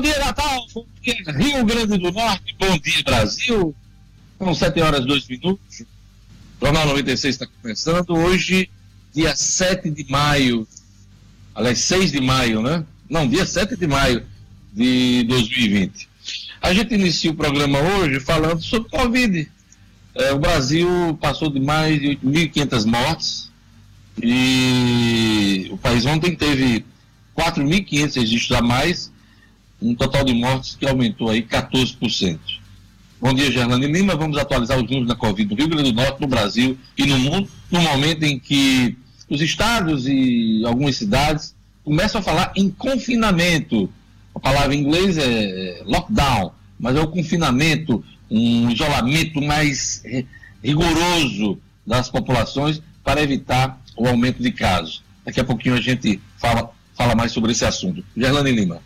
Bom dia, Natal. Bom dia, Rio Grande do Norte. Bom dia, Brasil. São 7 horas e 2 minutos. O Jornal 96 está começando. Hoje, dia 7 de maio. Aliás, 6 de maio, né? Não, dia 7 de maio de 2020. A gente inicia o programa hoje falando sobre Covid. É, o Brasil passou de mais de 8.500 mortes e o país ontem teve 4.500 registros a mais um total de mortes que aumentou aí 14%. Bom dia, Gerlane Lima. Vamos atualizar os números da Covid no Rio Grande do Norte, no Brasil e no mundo, no momento em que os estados e algumas cidades começam a falar em confinamento. A palavra em inglês é lockdown, mas é o confinamento, um isolamento mais rigoroso das populações para evitar o aumento de casos. Daqui a pouquinho a gente fala, fala mais sobre esse assunto. Gerlane Lima.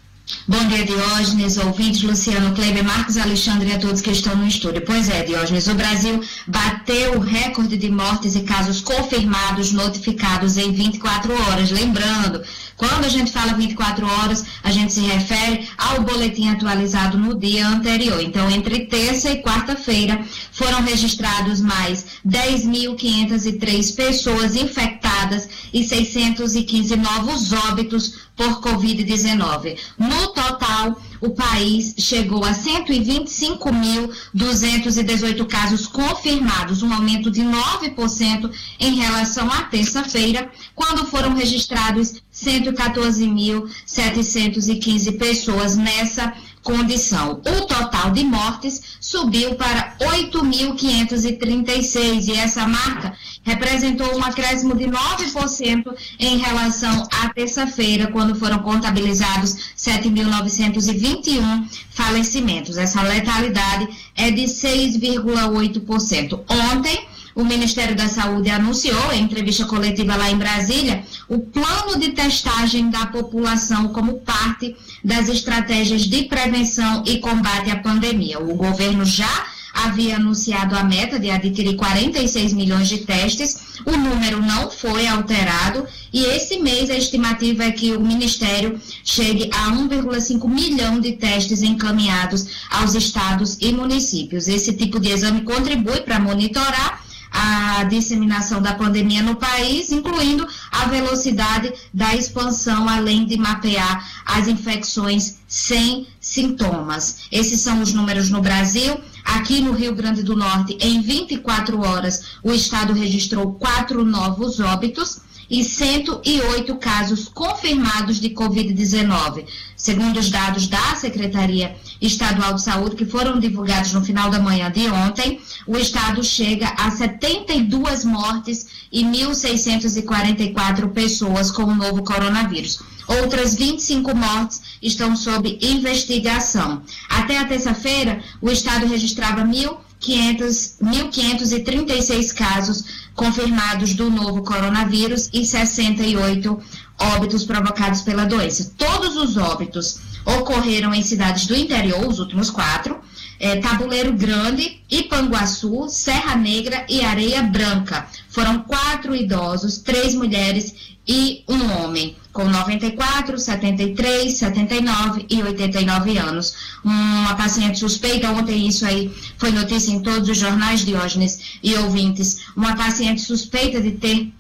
Bom dia, Diógenes, ouvintes, Luciano Kleber, Marcos Alexandre e a todos que estão no estúdio. Pois é, Diógenes, o Brasil bateu o recorde de mortes e casos confirmados notificados em 24 horas. Lembrando, quando a gente fala 24 horas, a gente se refere ao boletim atualizado no dia anterior. Então, entre terça e quarta-feira, foram registrados mais 10.503 pessoas infectadas e 615 novos óbitos por Covid-19. No total, o país chegou a 125.218 casos confirmados, um aumento de 9% em relação à terça-feira, quando foram registrados 114.715 pessoas nessa condição. O total de mortes subiu para 8.536 e essa marca representou um acréscimo de 9% em relação à terça-feira, quando foram contabilizados 7.921 falecimentos. Essa letalidade é de 6,8%. Ontem, o Ministério da Saúde anunciou, em entrevista coletiva lá em Brasília, o plano de testagem da população como parte das estratégias de prevenção e combate à pandemia. O governo já havia anunciado a meta de adquirir 46 milhões de testes, o número não foi alterado e esse mês a estimativa é que o Ministério chegue a 1,5 milhão de testes encaminhados aos estados e municípios. Esse tipo de exame contribui para monitorar a disseminação da pandemia no país, incluindo a velocidade da expansão, além de mapear as infecções sem sintomas. Esses são os números no Brasil. Aqui no Rio Grande do Norte, em 24 horas, o estado registrou quatro novos óbitos e 108 casos confirmados de Covid-19. Segundo os dados da Secretaria Estadual de Saúde, que foram divulgados no final da manhã de ontem, o estado chega a 72 mortes e 1.644 pessoas com o novo coronavírus. Outras 25 mortes estão sob investigação. Até a terça-feira, o estado registrava 1.536 casos confirmados do novo coronavírus e 68 óbitos provocados pela doença. Todos os óbitos ocorreram em cidades do interior, os últimos quatro, é, Tabuleiro Grande, Ipanguaçu, Serra Negra e Areia Branca. Foram quatro idosos, três mulheres e um homem, com 94, 73, 79 e 89 anos. Uma paciente suspeita, ontem isso aí foi notícia em todos os jornais, Diógenes e ouvintes, uma paciente suspeita de ter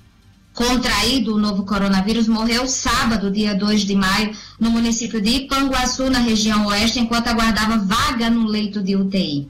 contraído o novo coronavírus morreu sábado, dia 2 de maio, no município de Ipanguaçu, na região oeste, enquanto aguardava vaga no leito de UTI.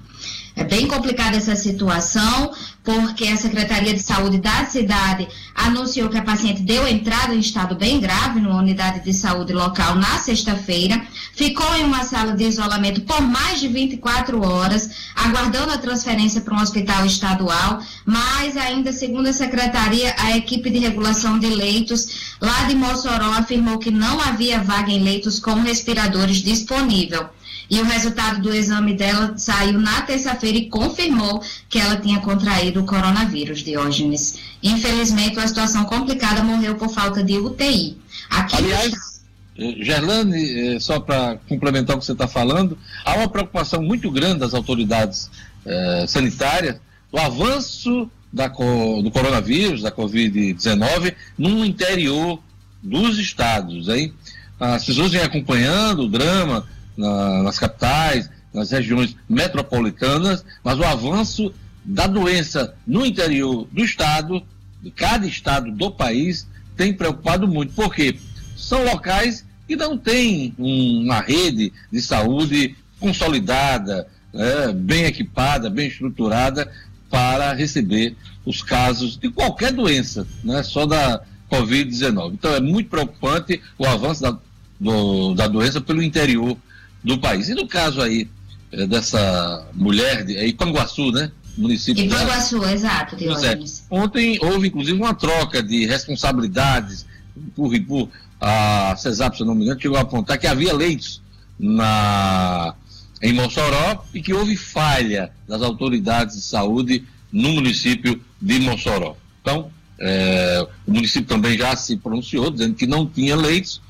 É bem complicada essa situação, porque a Secretaria de Saúde da cidade anunciou que a paciente deu entrada em estado bem grave numa unidade de saúde local na sexta-feira, ficou em uma sala de isolamento por mais de 24 horas, aguardando a transferência para um hospital estadual, mas ainda segundo a secretaria, a equipe de regulação de leitos lá de Mossoró afirmou que não havia vaga em leitos com respiradores disponível. E o resultado do exame dela saiu na terça-feira e confirmou que ela tinha contraído o coronavírus, Diógenes. Infelizmente, uma situação complicada morreu por falta de UTI. Aqui Aliás, eh, Gerlane, eh, só para complementar o que você está falando, há uma preocupação muito grande das autoridades eh, sanitárias do avanço da, do coronavírus, da Covid-19, no interior dos estados. Hein? As pessoas vêm acompanhando o drama na, nas capitais, nas regiões metropolitanas, mas o avanço da doença no interior do estado, de cada estado do país, tem preocupado muito. Por quê? São locais que não têm uma rede de saúde consolidada, né, bem equipada, bem estruturada para receber os casos de qualquer doença, não é só da Covid-19. Então é muito preocupante o avanço da, do, da doença pelo interior do país. E no caso aí é, dessa mulher, de, é Ipanguaçu, né? Município Ipanguaçu, de... exato. Ontem houve inclusive uma troca de responsabilidades por, por a CESAP, se eu não me engano, chegou a apontar que havia leitos na, em Mossoró e que houve falha das autoridades de saúde no município de Mossoró. Então, é, o município também já se pronunciou, dizendo que não tinha leitos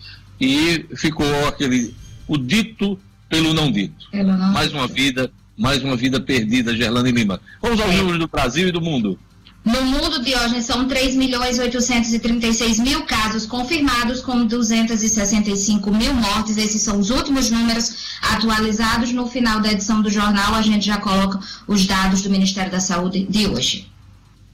e ficou aquele, o dito pelo não dito. Pelo não mais uma vida, mais uma vida perdida, Gerlane Lima. Vamos aos é. números do Brasil e do mundo. No mundo, Diógenes, são 3 milhões 836 mil casos confirmados, com 265 mil mortes. Esses são os últimos números atualizados. No final da edição do jornal, a gente já coloca os dados do Ministério da Saúde de hoje.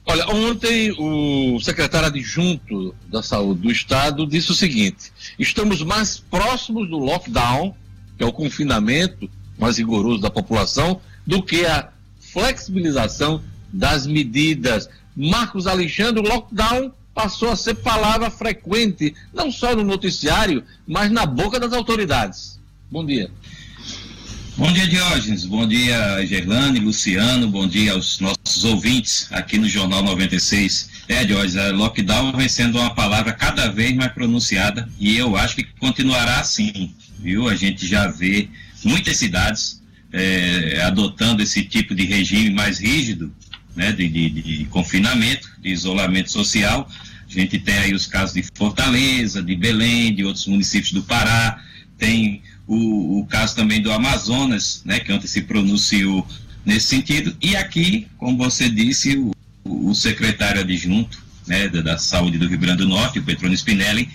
Olha, ontem o secretário adjunto da Saúde do Estado disse o seguinte: estamos mais próximos do lockdown, que é o confinamento mais rigoroso da população, do que a flexibilização das medidas. Marcos Alexandre, lockdown passou a ser palavra frequente, não só no noticiário, mas na boca das autoridades. Bom dia. Bom dia, Diógenes. Bom dia, Gerlane, Luciano. Bom dia aos nossos ouvintes aqui no Jornal 96. É, Diógenes, a lockdown vem sendo uma palavra cada vez mais pronunciada e eu acho que continuará assim, viu? A gente já vê muitas cidades é, adotando esse tipo de regime mais rígido né, de, de, de confinamento, de isolamento social. A gente tem aí os casos de Fortaleza, de Belém, de outros municípios do Pará, tem o, o caso também do Amazonas, né, que ontem se pronunciou nesse sentido, e aqui, como você disse, o, o secretário adjunto né, da, da, Saúde do Rio Grande do Norte, o Petrone Spinelli,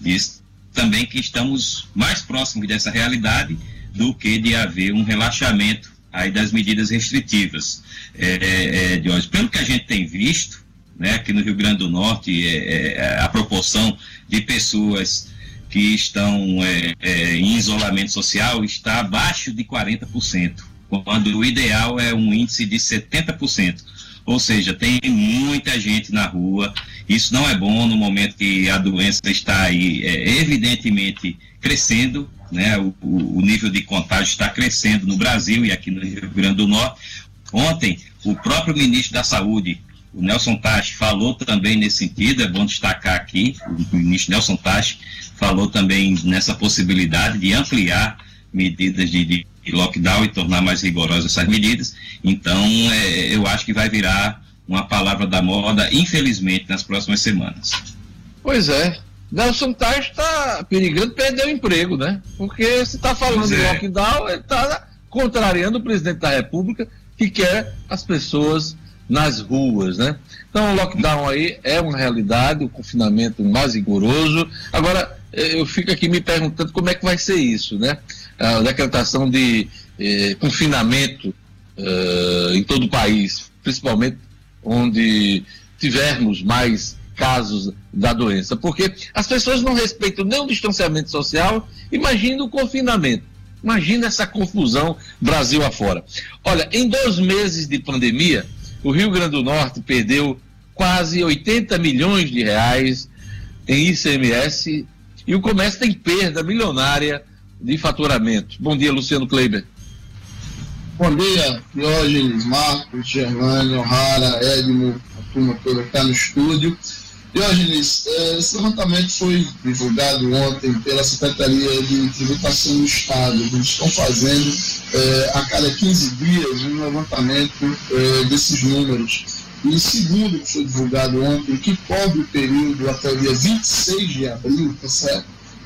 diz também que estamos mais próximos dessa realidade do que de haver um relaxamento aí das medidas restritivas é, é, de hoje. Pelo que a gente tem visto, né, aqui no Rio Grande do Norte, é, é a proporção de pessoas que estão é, é, em isolamento social está abaixo de 40%, quando o ideal é um índice de 70%. Ou seja, tem muita gente na rua. Isso não é bom no momento que a doença está aí, evidentemente, crescendo. Né? O, o nível de contágio está crescendo no Brasil e aqui no Rio Grande do Norte. Ontem, o próprio ministro da Saúde, o Nelson Tachi, falou também nesse sentido, é bom destacar aqui, o ministro Nelson Tachi falou também nessa possibilidade de ampliar medidas de, de lockdown e tornar mais rigorosas essas medidas. Então, é, eu acho que vai virar uma palavra da moda, infelizmente, nas próximas semanas. Pois é. Nelson Tachi está perigando perder o emprego, né? Porque se está falando de é. lockdown, ele está contrariando o presidente da República que quer as pessoas nas ruas, né? Então o lockdown aí é uma realidade, o confinamento mais rigoroso. Agora, eh, eu fico aqui me perguntando como é que vai ser isso, né? A decretação de eh, confinamento eh, em todo o país, principalmente onde tivermos mais casos da doença, porque as pessoas não respeitam nem o distanciamento social, imagina o confinamento. Imagina essa confusão Brasil afora. Olha, em dois meses de pandemia, o Rio Grande do Norte perdeu quase 80 milhões de reais em ICMS e o comércio tem perda milionária de faturamento. Bom dia, Luciano Kleiber. Bom dia, Diógenes, Marcos, Germânio, Rara, Edmo, a turma toda que está no estúdio. Diógenes, é, esse levantamento foi divulgado ontem pela Secretaria de Tributação do Estado. Eles estão fazendo é, a cada 15 dias um levantamento é, desses números. E segundo que foi divulgado ontem, que cobre o período até o dia 26 de abril, tá certo?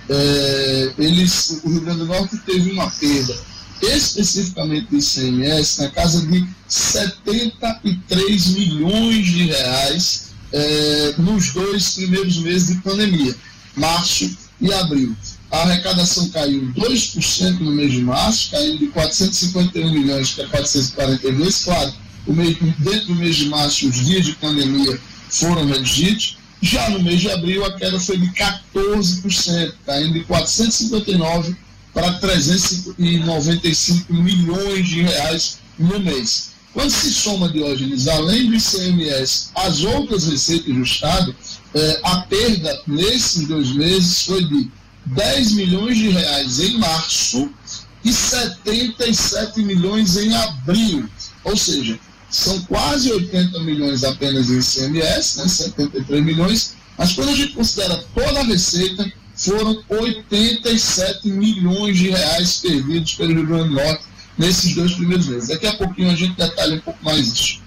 É, eles, o Rio Grande do Norte teve uma perda especificamente do ICMS na casa de 73 milhões de reais é, nos dois primeiros meses de pandemia, março e abril. a arrecadação caiu 2% no mês de março, caindo de 451 milhões para 442. Claro, o dentro do mês de março, os dias de pandemia foram reduzidos. Já no mês de abril, a queda foi de 14%, caindo de 459 para 395 milhões de reais no mês. Quando se soma, Diógenes, além do ICMS, as outras receitas do Estado, eh, a perda nesses dois meses foi de 10 milhões de reais em março e 77 milhões em abril. Ou seja, são quase 80 milhões apenas em ICMS, né, 73 milhões, mas quando a gente considera toda a receita, foram 87 milhões de reais perdidos pelo Rio Grande do Norte nesses dois primeiros meses. Daqui a pouquinho a gente detalha um pouco mais isso.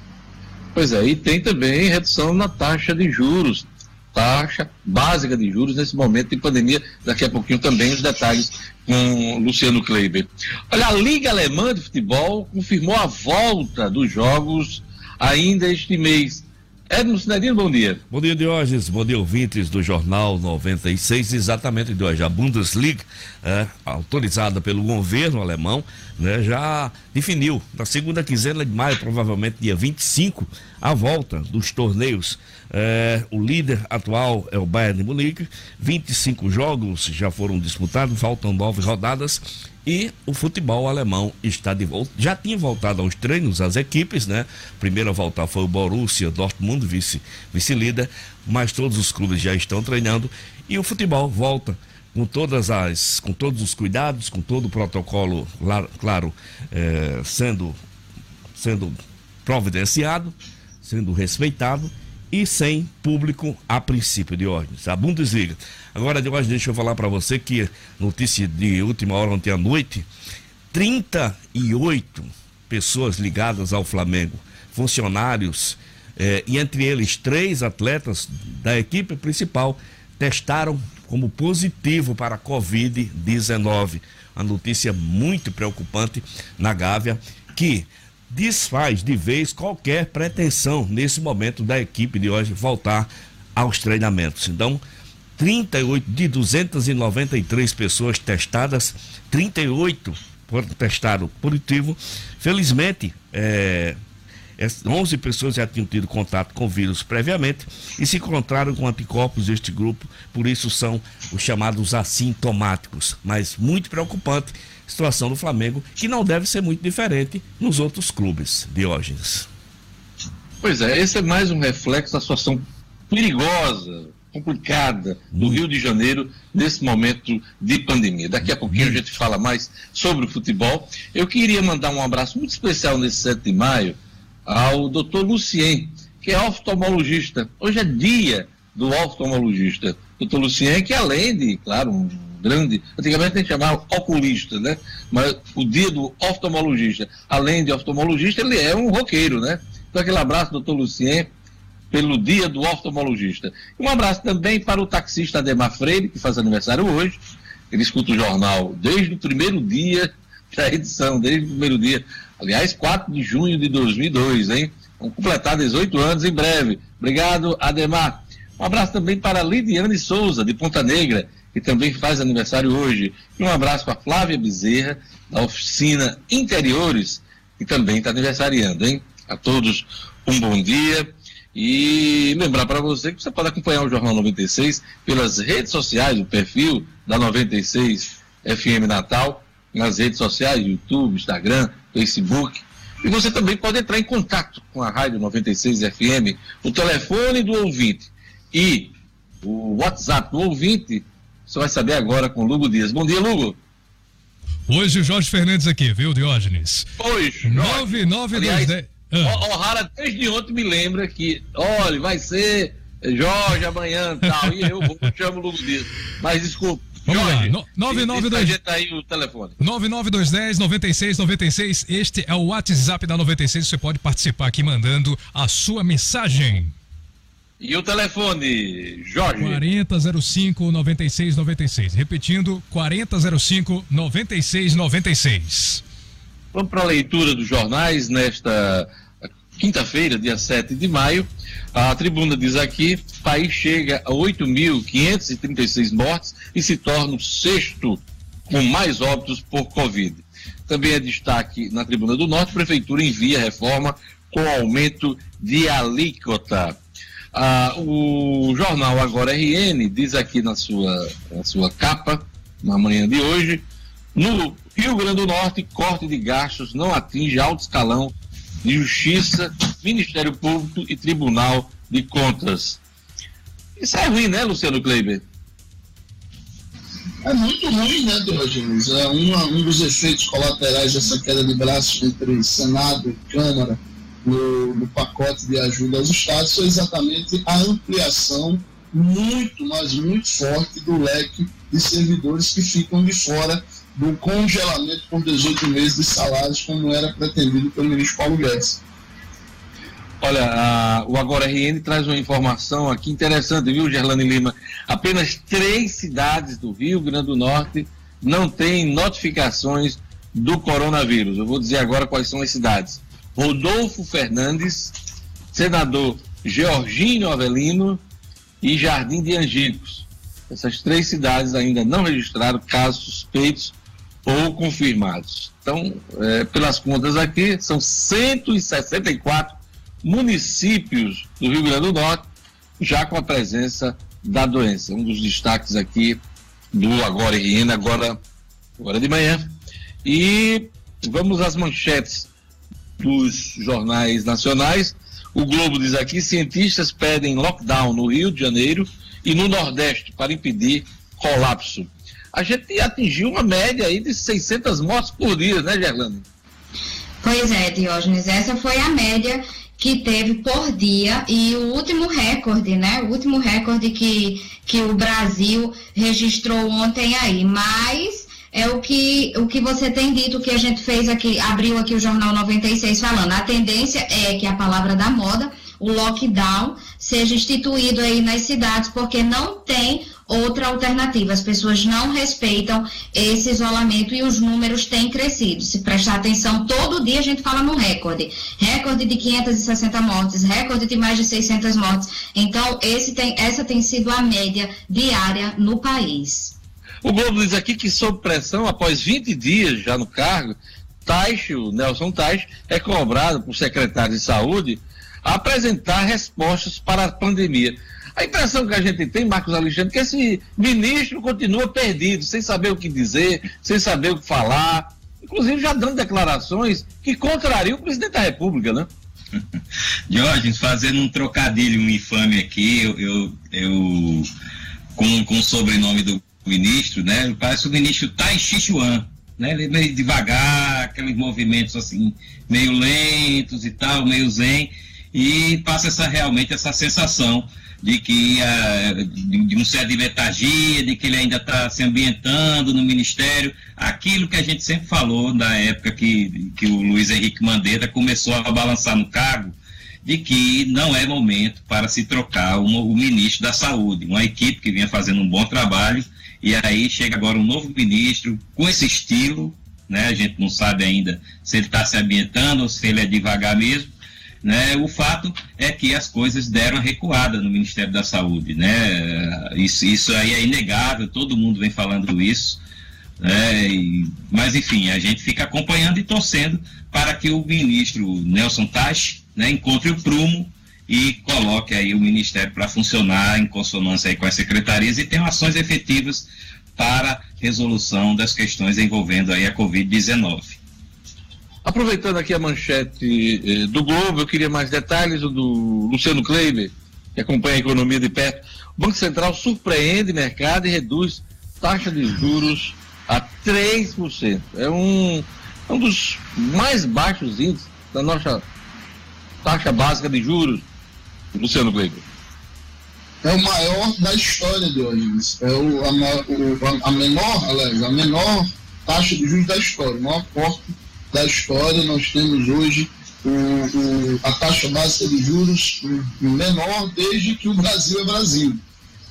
Pois é, e tem também redução na taxa de juros, taxa básica de juros nesse momento de pandemia. Daqui a pouquinho também os detalhes com Luciano Kleiber. Olha, a Liga Alemã de Futebol confirmou a volta dos jogos ainda este mês. Edmo Cidadinho, bom dia. Bom dia, Diógenes. Bom dia, ouvintes do Jornal 96. Exatamente, Diógenes. A Bundesliga, é, autorizada pelo governo alemão, né, já definiu na segunda quinzena de maio, provavelmente dia 25, a volta dos torneios. É, o líder atual é o Bayern de Munique. 25 jogos já foram disputados, faltam nove rodadas e o futebol alemão está de volta. Já tinha voltado aos treinos as equipes, né? Primeiro a voltar foi o Borussia Dortmund, vice, vice-líder, mas todos os clubes já estão treinando e o futebol volta com todas as, com todos os cuidados, com todo o protocolo, claro, é, sendo, sendo providenciado, sendo respeitado e sem público a princípio de ordens. A Bundesliga. Agora, de hoje, deixa eu falar para você que notícia de última hora ontem à noite, 38 pessoas ligadas ao Flamengo, funcionários, eh, e entre eles três atletas da equipe principal, testaram como positivo para a Covid-19. A notícia muito preocupante na Gávea, que desfaz de vez qualquer pretensão nesse momento da equipe de hoje voltar aos treinamentos. Então, 38 de 293 pessoas testadas, 38 testaram positivo. Felizmente, é, 11 pessoas já tinham tido contato com o vírus previamente e se encontraram com anticorpos deste grupo, por isso são os chamados assintomáticos. Mas muito preocupante situação do Flamengo, que não deve ser muito diferente nos outros clubes, Diógenes. Pois é, esse é mais um reflexo da situação perigosa, complicada do hum. Rio de Janeiro nesse momento de pandemia. Daqui a pouquinho a gente fala mais sobre o futebol. Eu queria mandar um abraço muito especial nesse 7 de maio ao doutor Lucien, que é oftalmologista. Hoje é dia do oftalmologista. Doutor Lucien, que além de, claro, um grande. Antigamente a gente chamava oculista, né? Mas o dia do oftalmologista, além de oftalmologista, ele é um roqueiro, né? Então, aquele abraço, doutor Lucien, pelo dia do oftalmologista. Um abraço também para o taxista Ademar Freire, que faz aniversário hoje. Ele escuta o jornal desde o primeiro dia da edição, desde o primeiro dia. Aliás, 4 de junho de 2002, hein? Vamos completar 18 anos em breve. Obrigado, Ademar. Um abraço também para Lidiane Souza, de Ponta Negra, que também faz aniversário hoje. E um abraço para Flávia Bezerra, da oficina Interiores, que também está aniversariando, hein? A todos um bom dia. E lembrar para você que você pode acompanhar o Jornal 96 pelas redes sociais, o perfil da 96 FM Natal, nas redes sociais, YouTube, Instagram, Facebook. E você também pode entrar em contato com a Rádio 96 FM, o telefone do ouvinte e o WhatsApp do ouvinte você vai saber agora com o Lugo Dias. Bom dia, Lugo. Hoje o Jorge Fernandes aqui, viu, Diógenes? Hoje. 9922. Ah. Rara desde ontem me lembra que, olha, vai ser Jorge amanhã e tal. E eu vou, chamo o Lugo Dias. Mas desculpa. Vamos Jorge, lá, 992 aí o telefone. 99210 9696. Este é o WhatsApp da 96. Você pode participar aqui mandando a sua mensagem. E o telefone, Jorge? 4005 9696. Repetindo, 4005 9696. Vamos para a leitura dos jornais nesta quinta-feira, dia 7 de maio. A tribuna diz aqui: o país chega a 8.536 mortes e se torna o sexto com mais óbitos por Covid. Também é destaque na Tribuna do Norte: a Prefeitura envia reforma com aumento de alíquota. Ah, o jornal Agora RN diz aqui na sua, na sua capa, na manhã de hoje, no Rio Grande do Norte, corte de gastos não atinge alto escalão de Justiça, Ministério Público e Tribunal de Contas. Isso é ruim, né, Luciano Kleiber? É muito ruim, né, Diogenes? É uma, um dos efeitos colaterais dessa queda de braços entre Senado e Câmara no, no pacote de ajuda aos estados foi exatamente a ampliação muito, mas muito forte do leque de servidores que ficam de fora do congelamento por 18 meses de salários, como era pretendido pelo ministro Paulo Guedes. Olha, a, o Agora RN traz uma informação aqui interessante, viu, Gerlane Lima? Apenas três cidades do Rio Grande do Norte não têm notificações do coronavírus. Eu vou dizer agora quais são as cidades. Rodolfo Fernandes, senador Georginho Avelino e Jardim de Angicos. Essas três cidades ainda não registraram casos suspeitos ou confirmados. Então, é, pelas contas aqui, são 164 municípios do Rio Grande do Norte já com a presença da doença. Um dos destaques aqui do Agora RN, agora, agora de manhã. E vamos às manchetes dos jornais nacionais. O Globo diz aqui: cientistas pedem lockdown no Rio de Janeiro e no Nordeste para impedir colapso. A gente atingiu uma média aí de 600 mortes por dia, né, Gerlando? Pois é, Diógenes, essa foi a média que teve por dia e o último recorde, né? O último recorde que, que o Brasil registrou ontem aí. Mas é o que, o que você tem dito, que a gente fez aqui, abriu aqui o Jornal 96 falando. A tendência é que a palavra da moda, o lockdown, seja instituído aí nas cidades, porque não tem outra alternativa. As pessoas não respeitam esse isolamento e os números têm crescido. Se prestar atenção, todo dia a gente fala no recorde. Recorde de 560 mortes, recorde de mais de 600 mortes. Então, tem, essa tem sido a média diária no país. O Globo diz aqui que, sob pressão, após 20 dias já no cargo, Taixe, o Nelson Taixe, é cobrado por secretário de saúde a apresentar respostas para a pandemia. A impressão que a gente tem, Marcos Alexandre, é que esse ministro continua perdido, sem saber o que dizer, sem saber o que falar, inclusive já dando declarações que contrariam o presidente da República, né? Diógenes, fazendo um trocadilho, um infame aqui, eu, eu, eu com, com o sobrenome do ministro, né? Parece o ministro Tai Chichuan, né? Ele é meio devagar, aqueles movimentos assim, meio lentos e tal, meio zen, e passa essa realmente essa sensação de que uh, de, de um certo de de que ele ainda está se ambientando no ministério, aquilo que a gente sempre falou na época que, que o Luiz Henrique Mandetta começou a balançar no cargo, de que não é momento para se trocar o, o ministro da Saúde, uma equipe que vinha fazendo um bom trabalho e aí chega agora um novo ministro com esse estilo, né? A gente não sabe ainda se ele está se ambientando ou se ele é devagar mesmo. Né? O fato é que as coisas deram recuada no Ministério da Saúde, né? Isso, isso aí é inegável, todo mundo vem falando isso. Né? E, mas enfim, a gente fica acompanhando e torcendo para que o ministro Nelson Tache né, encontre o prumo e coloque aí o Ministério para funcionar em consonância com as secretarias e tenha ações efetivas para resolução das questões envolvendo aí a Covid-19. Aproveitando aqui a manchete eh, do Globo, eu queria mais detalhes do Luciano Kleiber, que acompanha a economia de perto. O Banco Central surpreende mercado e reduz taxa de juros a 3%. É um, é um dos mais baixos índices da nossa taxa básica de juros Luciano Kleiber. É o maior da história de hoje. É o, a, o, a menor, aliás, a menor taxa de juros da história, o maior corte da história. Nós temos hoje o, o, a taxa básica de juros menor desde que o Brasil é Brasil.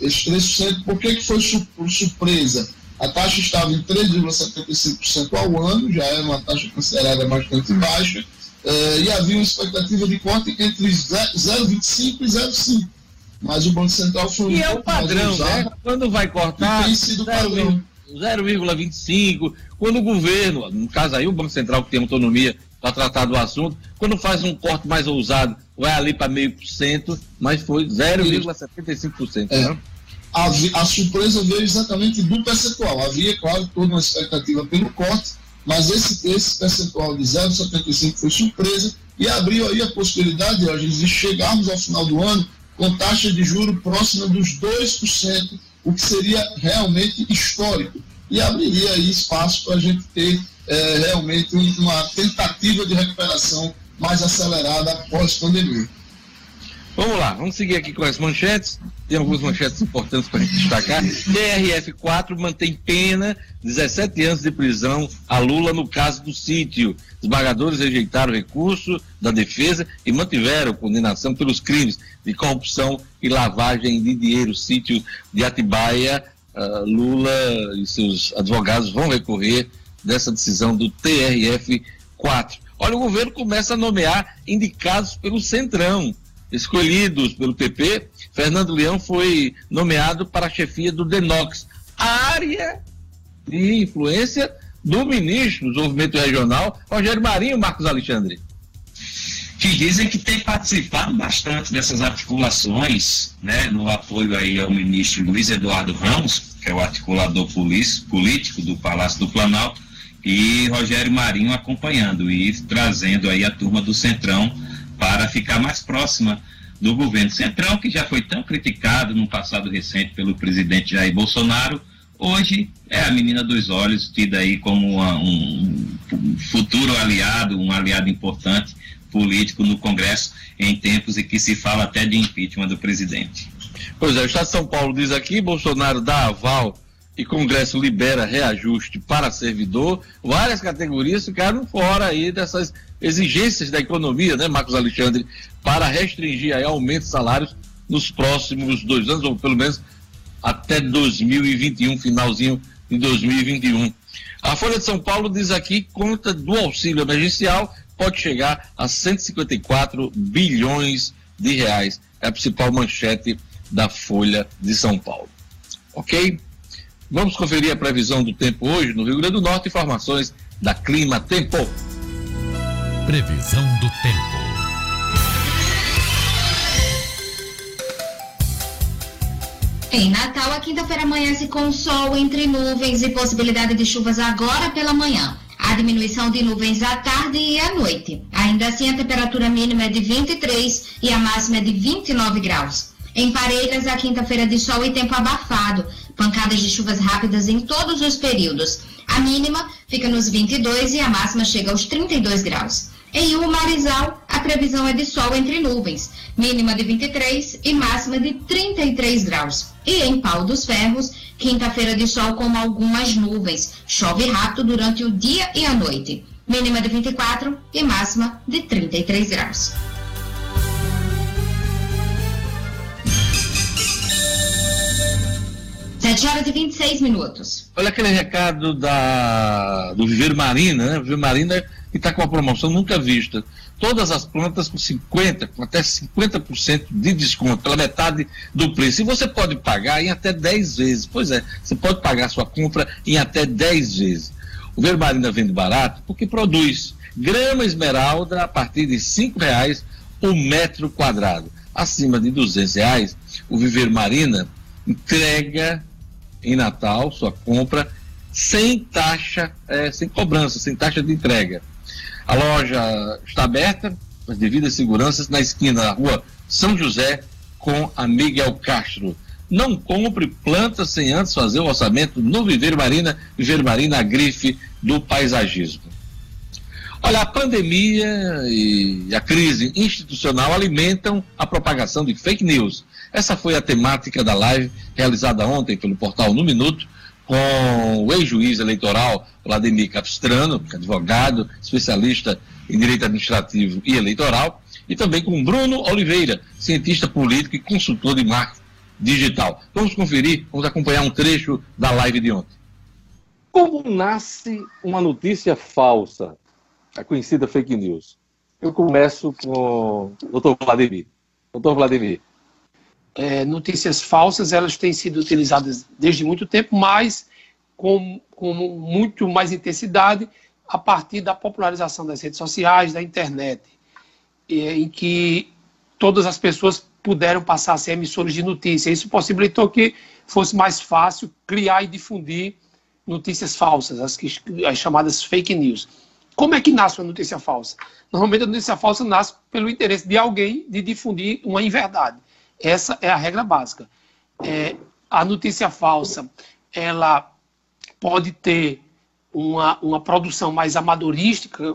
Esse 3%, por que, que foi surpresa? A taxa estava em 3,75% ao ano, já era uma taxa considerada bastante baixa, é, e havia uma expectativa de corte entre 0,25 e 0,5. Mas o Banco Central foi um E é o padrão, né? Quando vai cortar, tem sido 0,25. Quando o governo, no caso aí o Banco Central que tem autonomia para tratar do assunto, quando faz um corte mais ousado, vai ali para meio por cento, mas foi 0,75%. É. Né? A, a surpresa veio exatamente do percentual. Havia, claro, toda uma expectativa pelo corte, mas esse, esse percentual de 0,75 foi surpresa e abriu aí a possibilidade, de chegarmos ao final do ano com taxa de juro próxima dos 2%, o que seria realmente histórico. E abriria aí espaço para a gente ter é, realmente uma tentativa de recuperação mais acelerada após a pandemia. Vamos lá, vamos seguir aqui com as manchetes. Tem algumas manchetes importantes para a gente destacar. TRF4 mantém pena, 17 anos de prisão a Lula no caso do sítio. Esmagadores rejeitaram o recurso da defesa e mantiveram condenação pelos crimes de corrupção e lavagem de dinheiro. Sítio de Atibaia, uh, Lula e seus advogados vão recorrer dessa decisão do TRF4. Olha, o governo começa a nomear indicados pelo Centrão escolhidos pelo PP, Fernando Leão foi nomeado para a chefia do DENOX, a área de influência do ministro do Desenvolvimento Regional, Rogério Marinho Marcos Alexandre. Que dizem que tem participado bastante dessas articulações, né, no apoio aí ao ministro Luiz Eduardo Ramos, que é o articulador político do Palácio do Planalto, e Rogério Marinho acompanhando e trazendo aí a turma do Centrão para ficar mais próxima do governo central, que já foi tão criticado no passado recente pelo presidente Jair Bolsonaro, hoje é a menina dos olhos, tida aí como uma, um, futuro aliado, um aliado importante político no Congresso, em tempos em que se fala até de impeachment do presidente. Pois é, o Estado de São Paulo diz aqui, Bolsonaro dá aval e Congresso libera reajuste para servidor, várias categorias ficaram fora aí dessas exigências da economia, né, Marcos Alexandre, para restringir aí aumento de salários nos próximos dois anos, ou pelo menos até 2021, finalzinho de 2021. A Folha de São Paulo diz aqui conta do auxílio emergencial pode chegar a 154 bilhões de reais. É a principal manchete da Folha de São Paulo. Ok? Vamos conferir a previsão do tempo hoje no Rio Grande do Norte, informações da Clima Tempo. Previsão do tempo. Em Natal, a quinta-feira amanhece com sol entre nuvens e possibilidade de chuvas agora pela manhã. A diminuição de nuvens à tarde e à noite. Ainda assim, a temperatura mínima é de 23 e a máxima é de 29 graus. Em Parelhas, a quinta-feira de sol e tempo abafado, pancadas de chuvas rápidas em todos os períodos. A mínima fica nos 22 e a máxima chega aos 32 graus. Em Umarizal, a previsão é de sol entre nuvens, mínima de 23 e máxima de 33 graus. E em Pau dos Ferros, quinta-feira de sol com algumas nuvens. Chove rápido durante o dia e a noite. Mínima de 24 e máxima de 33 graus. 7 horas e 26 minutos. Olha aquele recado da, do Viveiro Marina, né? Viveiro Marina que está com uma promoção nunca vista. Todas as plantas com 50%, com até 50% de desconto, pela metade do preço. E você pode pagar em até 10 vezes. Pois é, você pode pagar sua compra em até 10 vezes. O Viveiro Marina vende barato porque produz grama esmeralda a partir de R$ reais o metro quadrado. Acima de R$ reais, o Viveiro Marina entrega em Natal, sua compra, sem taxa, é, sem cobrança, sem taxa de entrega. A loja está aberta, com as devidas seguranças, na esquina da rua São José, com a Miguel Castro. Não compre plantas sem antes fazer o orçamento no Viveiro Marina, Viveiro Marina, a grife do paisagismo. Olha, a pandemia e a crise institucional alimentam a propagação de fake news essa foi a temática da live realizada ontem pelo portal No Minuto, com o ex-juiz eleitoral Vladimir Capistrano, advogado, especialista em direito administrativo e eleitoral, e também com Bruno Oliveira, cientista político e consultor de marketing digital. Vamos conferir, vamos acompanhar um trecho da live de ontem. Como nasce uma notícia falsa, a conhecida fake news? Eu começo com o doutor Vladimir. Doutor Vladimir. É, notícias falsas, elas têm sido utilizadas desde muito tempo, mas com, com muito mais intensidade a partir da popularização das redes sociais, da internet, em que todas as pessoas puderam passar a ser emissores de notícias. Isso possibilitou que fosse mais fácil criar e difundir notícias falsas, as, que, as chamadas fake news. Como é que nasce uma notícia falsa? Normalmente a notícia falsa nasce pelo interesse de alguém de difundir uma inverdade. Essa é a regra básica. É, a notícia falsa, ela pode ter uma, uma produção mais amadorística,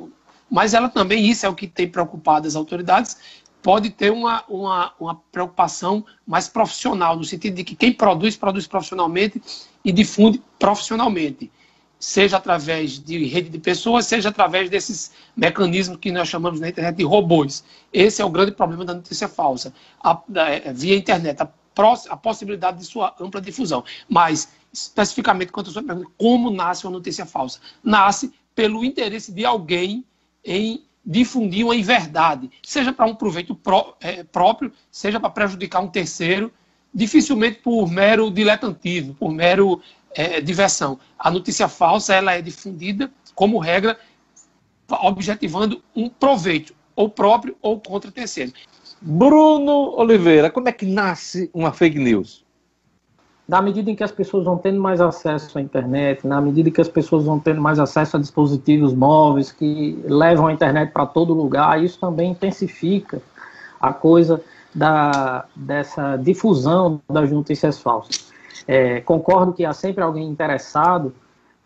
mas ela também, isso é o que tem preocupado as autoridades, pode ter uma, uma, uma preocupação mais profissional, no sentido de que quem produz, produz profissionalmente e difunde profissionalmente, seja através de rede de pessoas, seja através desses mecanismos que nós chamamos na internet de robôs. Esse é o grande problema da notícia falsa, a, a, é, via internet, a, a possibilidade de sua ampla difusão. Mas, especificamente quanto à sua pergunta, como nasce uma notícia falsa? Nasce pelo interesse de alguém em difundir uma inverdade, seja para um proveito pró, é, próprio, seja para prejudicar um terceiro, dificilmente por mero diletantismo, por mero é, diversão. A notícia falsa ela é difundida, como regra, objetivando um proveito, ou próprio ou contra terceiro. Bruno Oliveira, como é que nasce uma fake news? na medida em que as pessoas vão tendo mais acesso à internet, na medida que as pessoas vão tendo mais acesso a dispositivos móveis que levam a internet para todo lugar, isso também intensifica a coisa da, dessa difusão das notícias falsas. É, concordo que há sempre alguém interessado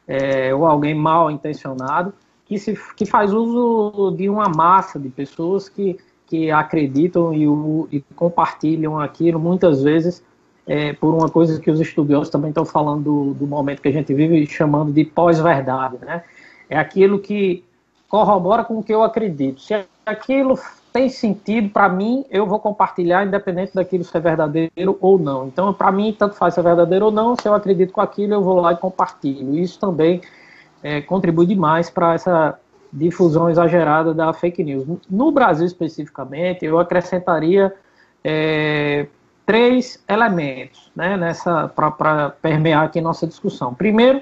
é, ou alguém mal intencionado que, se, que faz uso de uma massa de pessoas que, que acreditam e, o, e compartilham aquilo muitas vezes é, por uma coisa que os estudiosos também estão falando do, do momento que a gente vive, chamando de pós-verdade. Né? É aquilo que corrobora com o que eu acredito. Se aquilo tem sentido para mim, eu vou compartilhar, independente daquilo ser verdadeiro ou não. Então, para mim, tanto faz se é verdadeiro ou não, se eu acredito com aquilo, eu vou lá e compartilho. Isso também é, contribui demais para essa difusão exagerada da fake news. No Brasil, especificamente, eu acrescentaria é, três elementos né, nessa para permear aqui nossa discussão. Primeiro,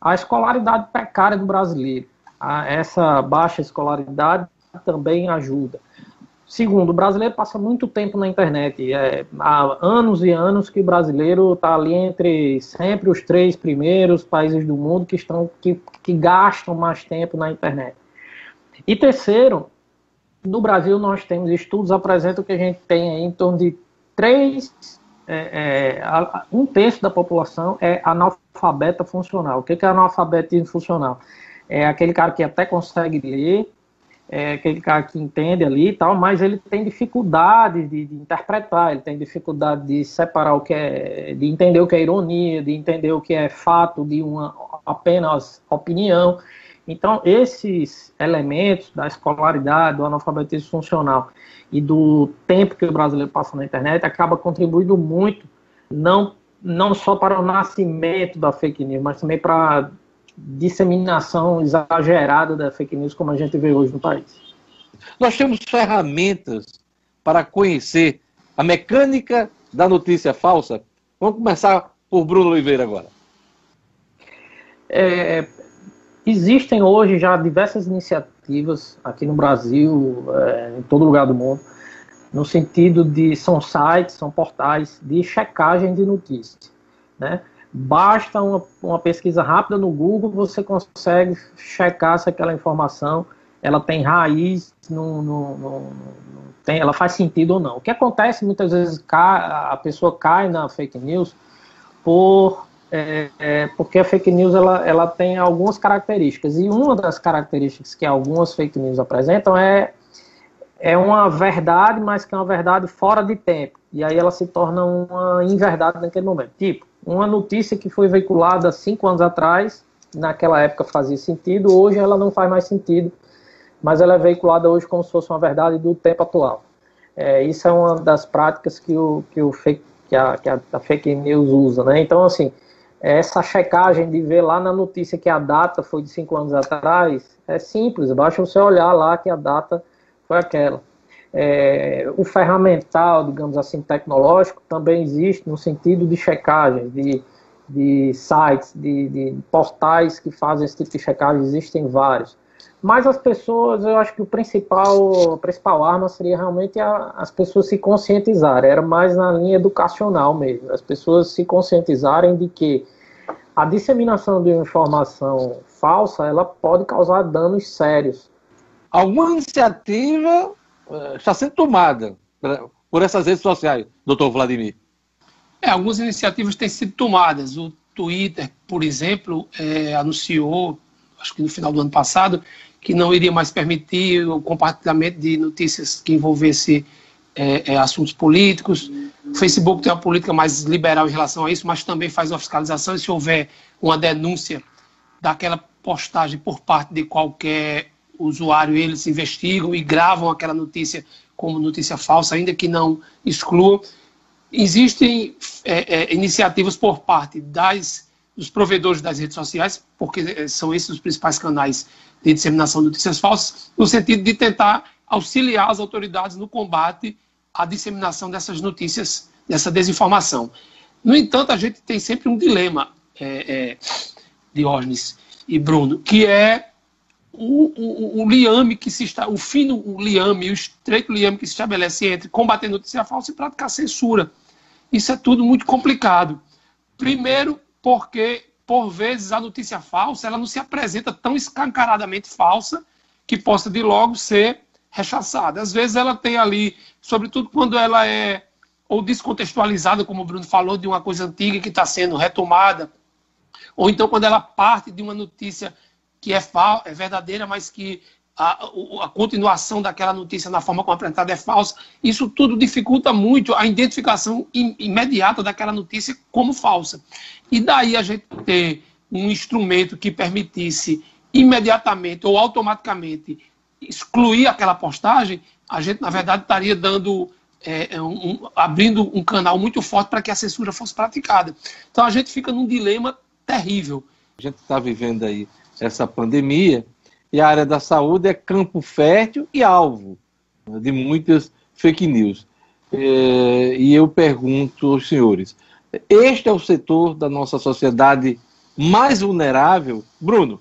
a escolaridade precária do brasileiro. A, essa baixa escolaridade também ajuda. Segundo, o brasileiro passa muito tempo na internet. É, há anos e anos que o brasileiro está ali entre sempre os três primeiros países do mundo que, estão, que, que gastam mais tempo na internet. E terceiro, no Brasil nós temos estudos apresentam que a gente tem em torno de três, é, é, um terço da população é analfabeta funcional. O que é analfabetismo funcional? É aquele cara que até consegue ler, é aquele cara que entende ali e tal, mas ele tem dificuldade de, de, interpretar, ele tem dificuldade de separar o que é, de entender o que é ironia, de entender o que é fato, de uma apenas opinião. Então, esses elementos da escolaridade, do analfabetismo funcional e do tempo que o brasileiro passa na internet acaba contribuindo muito, não, não só para o nascimento da fake news, mas também para a disseminação exagerada da fake news, como a gente vê hoje no país. Nós temos ferramentas para conhecer a mecânica da notícia falsa. Vamos começar por Bruno Oliveira agora. É, existem hoje já diversas iniciativas ativas aqui no Brasil, é, em todo lugar do mundo, no sentido de são sites, são portais de checagem de notícias, né? Basta uma, uma pesquisa rápida no Google, você consegue checar se aquela informação ela tem raiz, no, no, tem, ela faz sentido ou não. O que acontece muitas vezes a pessoa cai na fake news por é, é, porque a fake news ela, ela tem algumas características e uma das características que algumas fake news apresentam é é uma verdade, mas que é uma verdade fora de tempo e aí ela se torna uma inverdade naquele momento. Tipo, uma notícia que foi veiculada cinco anos atrás, naquela época fazia sentido, hoje ela não faz mais sentido, mas ela é veiculada hoje como se fosse uma verdade do tempo atual. É, isso é uma das práticas que o que o fake que a, que a, a fake news usa, né? Então assim essa checagem de ver lá na notícia que a data foi de cinco anos atrás é simples, basta você olhar lá que a data foi aquela. É, o ferramental, digamos assim, tecnológico também existe no sentido de checagem, de, de sites, de, de portais que fazem esse tipo de checagem, existem vários. Mas as pessoas, eu acho que o principal, a principal arma seria realmente a, as pessoas se conscientizarem. Era mais na linha educacional mesmo. As pessoas se conscientizarem de que a disseminação de informação falsa ela pode causar danos sérios. Alguma iniciativa uh, está sendo tomada por essas redes sociais, doutor Vladimir? É, algumas iniciativas têm sido tomadas. O Twitter, por exemplo, é, anunciou, acho que no final do ano passado, que não iria mais permitir o compartilhamento de notícias que envolvesse é, é, assuntos políticos. O Facebook tem uma política mais liberal em relação a isso, mas também faz uma fiscalização. E se houver uma denúncia daquela postagem por parte de qualquer usuário, eles investigam e gravam aquela notícia como notícia falsa, ainda que não excluam. Existem é, é, iniciativas por parte das, dos provedores das redes sociais, porque é, são esses os principais canais de disseminação de notícias falsas, no sentido de tentar auxiliar as autoridades no combate à disseminação dessas notícias, dessa desinformação. No entanto, a gente tem sempre um dilema, é, é, Diógenes e Bruno, que é o, o, o, liame que se está, o fino liame, o estreito liame que se estabelece entre combater notícia falsa e praticar censura. Isso é tudo muito complicado. Primeiro, porque por vezes a notícia falsa ela não se apresenta tão escancaradamente falsa que possa de logo ser rechaçada. Às vezes ela tem ali, sobretudo quando ela é ou descontextualizada, como o Bruno falou, de uma coisa antiga que está sendo retomada, ou então quando ela parte de uma notícia que é, é verdadeira, mas que a, a, continuação daquela notícia na forma como apresentada é falsa, isso tudo dificulta muito a identificação imediata daquela notícia como falsa. E daí a gente ter um instrumento que permitisse imediatamente ou automaticamente excluir aquela postagem, a gente, na verdade, estaria dando. É, é um, abrindo um canal muito forte para que a censura fosse praticada. Então a gente fica num dilema terrível. A gente está vivendo aí essa pandemia e a área da saúde é campo fértil e alvo né, de muitas fake news. É, e eu pergunto aos senhores: este é o setor da nossa sociedade mais vulnerável? Bruno?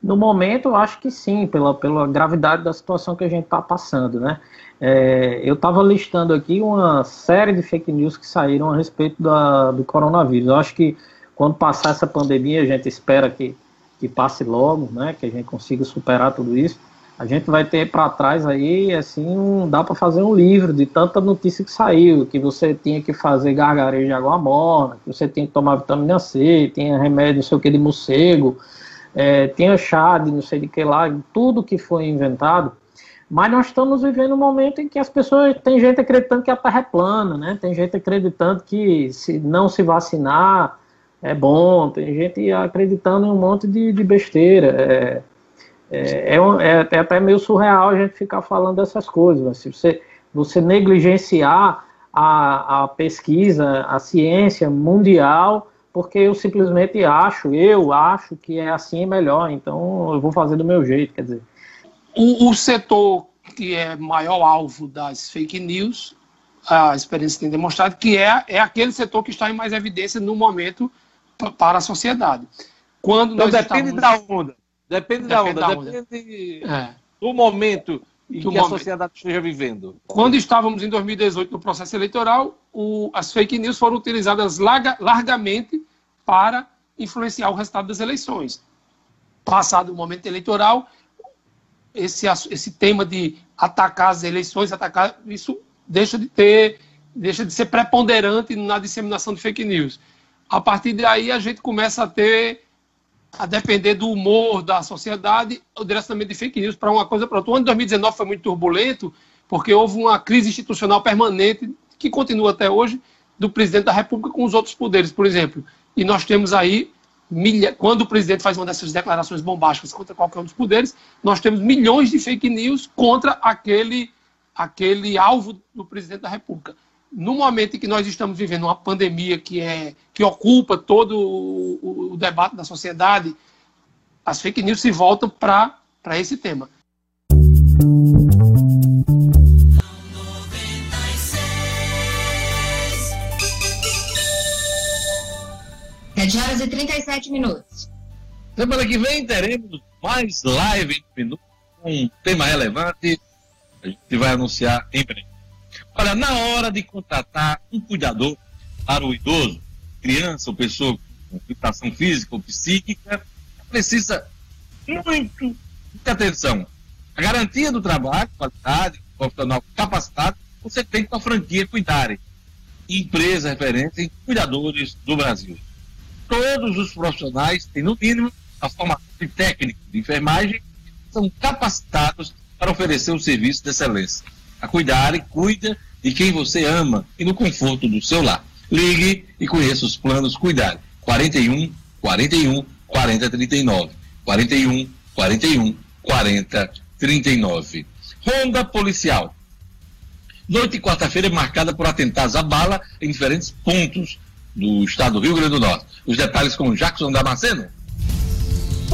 No momento, eu acho que sim, pela, pela gravidade da situação que a gente está passando, né? É, eu estava listando aqui uma série de fake news que saíram a respeito da, do coronavírus. Eu acho que quando passar essa pandemia, a gente espera que que passe logo, né, que a gente consiga superar tudo isso. A gente vai ter para trás aí, assim, um, dá para fazer um livro de tanta notícia que saiu, que você tinha que fazer gargarejo de água morna, que você tinha que tomar vitamina C, tinha remédio não sei o que de morcego, é, tinha chá de não sei de que lá, tudo que foi inventado. Mas nós estamos vivendo um momento em que as pessoas, tem gente acreditando que a Terra é plana, né? Tem gente acreditando que se não se vacinar, é bom, tem gente acreditando em um monte de, de besteira. É, é, é, é, é, até meio surreal a gente ficar falando dessas coisas. Se você, você negligenciar a, a pesquisa, a ciência mundial, porque eu simplesmente acho, eu acho que é assim melhor, então eu vou fazer do meu jeito, quer dizer. O, o setor que é maior alvo das fake news, a experiência tem demonstrado que é, é aquele setor que está em mais evidência no momento para a sociedade. Quando então depende estamos... da onda. Depende, depende da onda. Da onda. Depende é. do momento em do que momento. a sociedade esteja vivendo. Quando estávamos em 2018 no processo eleitoral, o, as fake news foram utilizadas larga, largamente para influenciar o resultado das eleições. Passado o momento eleitoral, esse, esse tema de atacar as eleições, atacar isso deixa de ter, deixa de ser preponderante na disseminação de fake news. A partir daí, a gente começa a ter, a depender do humor da sociedade, o direcionamento de fake news para uma coisa para outra. O ano de 2019 foi muito turbulento, porque houve uma crise institucional permanente, que continua até hoje, do presidente da República com os outros poderes, por exemplo. E nós temos aí, quando o presidente faz uma dessas declarações bombásticas contra qualquer um dos poderes, nós temos milhões de fake news contra aquele, aquele alvo do presidente da República no momento em que nós estamos vivendo uma pandemia que, é, que ocupa todo o, o debate da sociedade, as fake news se voltam para esse tema. Sete horas e 37 minutos. Semana que vem teremos mais live minuto, um tema relevante. A gente vai anunciar em breve. Olha, na hora de contratar um cuidador para o idoso, criança ou pessoa com limitação física ou psíquica, precisa muito, muita atenção. A garantia do trabalho, qualidade, profissional capacitado, você tem com a franquia Cuidare, empresa referência em cuidadores do Brasil. Todos os profissionais têm, no mínimo, a formação de técnico de enfermagem, são capacitados para oferecer um serviço de excelência. A Cuidare cuida de quem você ama e no conforto do seu lar. Ligue e conheça os planos Cuidare. 41 41 40 39. 41 41 40 39. Ronda Policial. Noite de quarta-feira é marcada por atentados à bala em diferentes pontos do estado do Rio Grande do Norte. Os detalhes com Jackson Damasceno.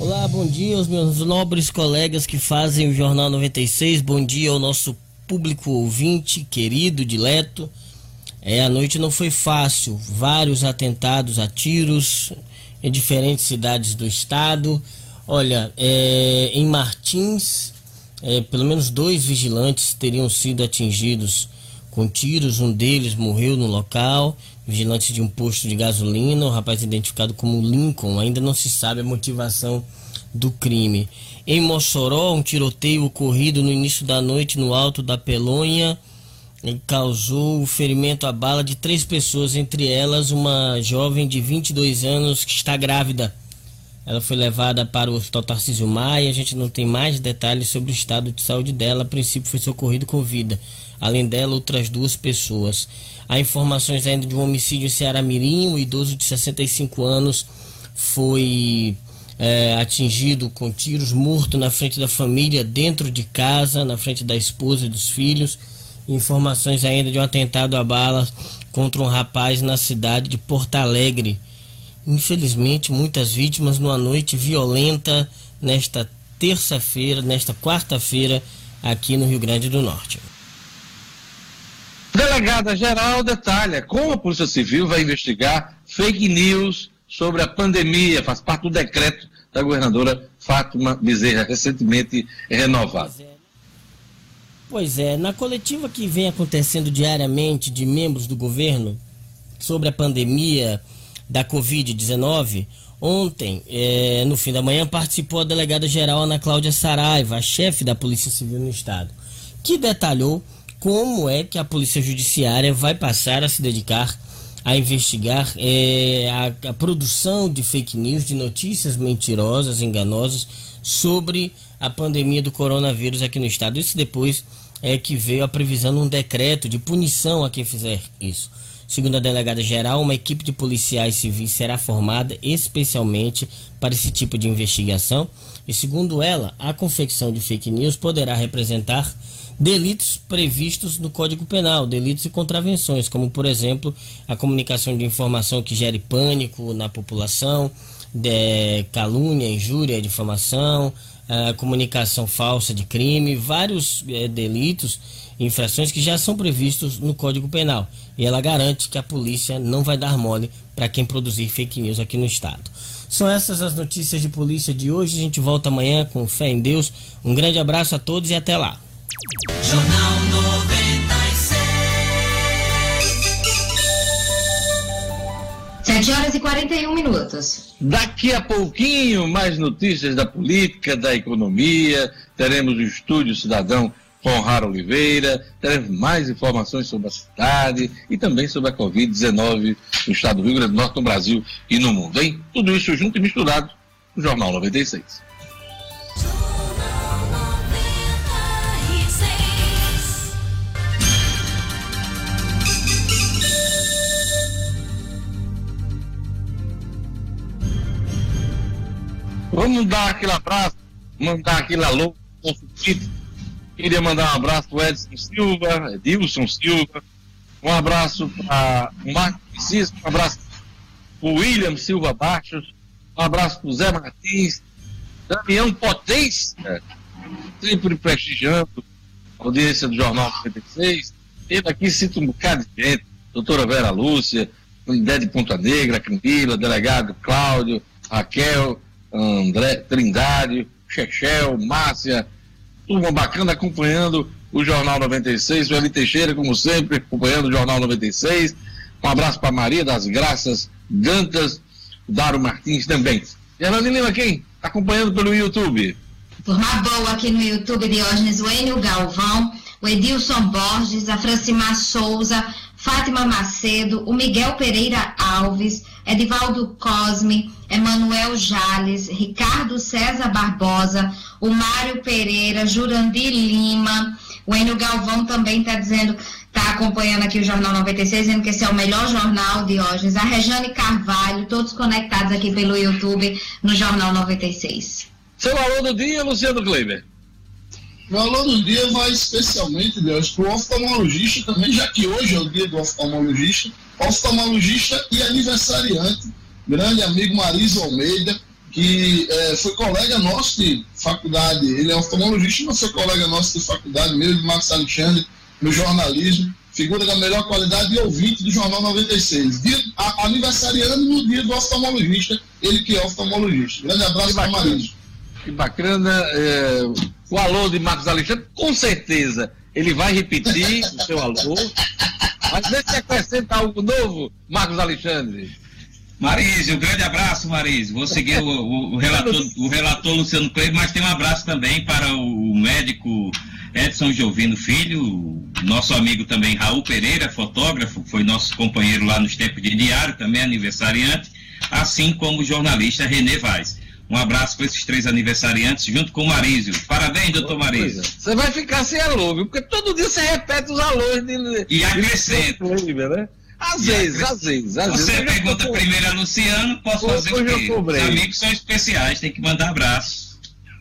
Olá, bom dia aos meus nobres colegas que fazem o Jornal 96. Bom dia ao nosso público ouvinte, querido, dileto. É, a noite não foi fácil. Vários atentados a tiros em diferentes cidades do estado. Olha, é, em Martins, é, pelo menos dois vigilantes teriam sido atingidos com tiros. Um deles morreu no local vigilante de um posto de gasolina, o rapaz identificado como Lincoln. Ainda não se sabe a motivação do crime. Em Mossoró, um tiroteio ocorrido no início da noite no alto da Pelonha causou o ferimento à bala de três pessoas, entre elas uma jovem de 22 anos que está grávida. Ela foi levada para o Hospital Tarcísio Maia. A gente não tem mais detalhes sobre o estado de saúde dela. A princípio foi socorrido com vida. Além dela, outras duas pessoas. Há informações ainda de um homicídio em Ceará Mirim. Um idoso de 65 anos foi é, atingido com tiros, morto na frente da família, dentro de casa, na frente da esposa e dos filhos. Informações ainda de um atentado a bala contra um rapaz na cidade de Porto Alegre infelizmente, muitas vítimas numa noite violenta nesta terça-feira, nesta quarta-feira, aqui no Rio Grande do Norte. Delegada geral detalha como a Polícia Civil vai investigar fake news sobre a pandemia, faz parte do decreto da governadora Fátima Bezerra, recentemente renovado. Pois é. pois é, na coletiva que vem acontecendo diariamente de membros do governo sobre a pandemia, da Covid-19, ontem, é, no fim da manhã, participou a delegada-geral Ana Cláudia Saraiva, a chefe da Polícia Civil no Estado, que detalhou como é que a Polícia Judiciária vai passar a se dedicar a investigar é, a, a, produção de fake news, de notícias mentirosas, enganosas sobre a pandemia do coronavírus aqui no estado. Isso depois é que veio a previsão de um decreto de punição a quem fizer isso. Segundo a delegada geral, uma equipe de policiais civis será formada especialmente para esse tipo de investigação. E segundo ela, a confecção de fake news poderá representar delitos previstos no Código Penal, delitos e contravenções, como por exemplo a comunicação de informação que gere pânico na população, de calúnia, injúria, difamação, a comunicação falsa de crime, vários é, delitos infrações que já são previstos no Código Penal. E ela garante que a polícia não vai dar mole para quem produzir fake news aqui no estado. São essas as notícias de polícia de hoje. A gente volta amanhã com fé em Deus. Um grande abraço a todos e até lá. Jornal 96. 7 horas e 41 minutos. Daqui a pouquinho, mais notícias da política, da economia. Teremos o Estúdio Cidadão com Rara Oliveira, teremos mais informações sobre a cidade e também sobre a Covid-19 no estado do Rio Grande do Norte, no Brasil e no mundo. Hein? Tudo isso junto e misturado no Jornal 96. Vamos dar aquele abraço, mandar aquele alô, Queria mandar um abraço para Edson Silva, Edilson Silva, um abraço para o Marcos Francisco, um abraço para o William Silva Baixos, um abraço para o Zé Martins, Damião Potência, sempre prestigiando a audiência do Jornal 96. Ele aqui cita um bocado de gente, doutora Vera Lúcia, Unidade de Ponta Negra, Camila, delegado Cláudio, Raquel, André Trindade, Chechel, Márcia, turma bacana acompanhando o Jornal 96, o Eli Teixeira, como sempre, acompanhando o Jornal 96. Um abraço para Maria das Graças Dantas, Dário Martins também. Geraldine Lima, quem? Está acompanhando pelo YouTube. Turma boa aqui no YouTube, Diógenes Wênio Galvão, o Edilson Borges, a Francimar Souza, Fátima Macedo, o Miguel Pereira Alves, Edivaldo Cosme, Emanuel Jales, Ricardo César Barbosa, o Mário Pereira, Jurandir Lima, o Enio Galvão também está dizendo, está acompanhando aqui o Jornal 96, dizendo que esse é o melhor jornal de hoje. A Rejane Carvalho, todos conectados aqui pelo YouTube no Jornal 96. Seu alô do dia, Luciano Kleiber. Meu alô do dia vai especialmente, Deus, para o oftalmologista também, já que hoje é o dia do oftalmologista, oftalmologista e aniversariante, grande amigo Marisa Almeida, que é, foi colega nosso de faculdade, ele é oftalmologista, mas foi colega nosso de faculdade, mesmo de Marcos Alexandre, no jornalismo, figura da melhor qualidade e ouvinte do Jornal 96. Dia, a, aniversariando no dia do oftalmologista, ele que é oftalmologista. Grande abraço para Marisa. Que bacana. É, o alô de Marcos Alexandre, com certeza, ele vai repetir o seu alô. Mas deixa eu acrescentar algo novo, Marcos Alexandre. Marise, um grande abraço, Marise. Vou seguir o, o, o, relator, o relator Luciano Cleide, mas tem um abraço também para o médico Edson Giovino Filho, nosso amigo também Raul Pereira, fotógrafo, foi nosso companheiro lá nos tempos de diário, também aniversariante, assim como o jornalista Renê Vaz. Um abraço para esses três aniversariantes, junto com o Marísio. Parabéns, doutor Marísio. Você vai ficar sem alô, viu? Porque todo dia você repete os alôs de. E acrescenta. Né? Às vezes, às vezes, às Você vezes. pergunta primeiro a Luciano, posso fazer o quê? Os amigos são especiais, tem que mandar abraço.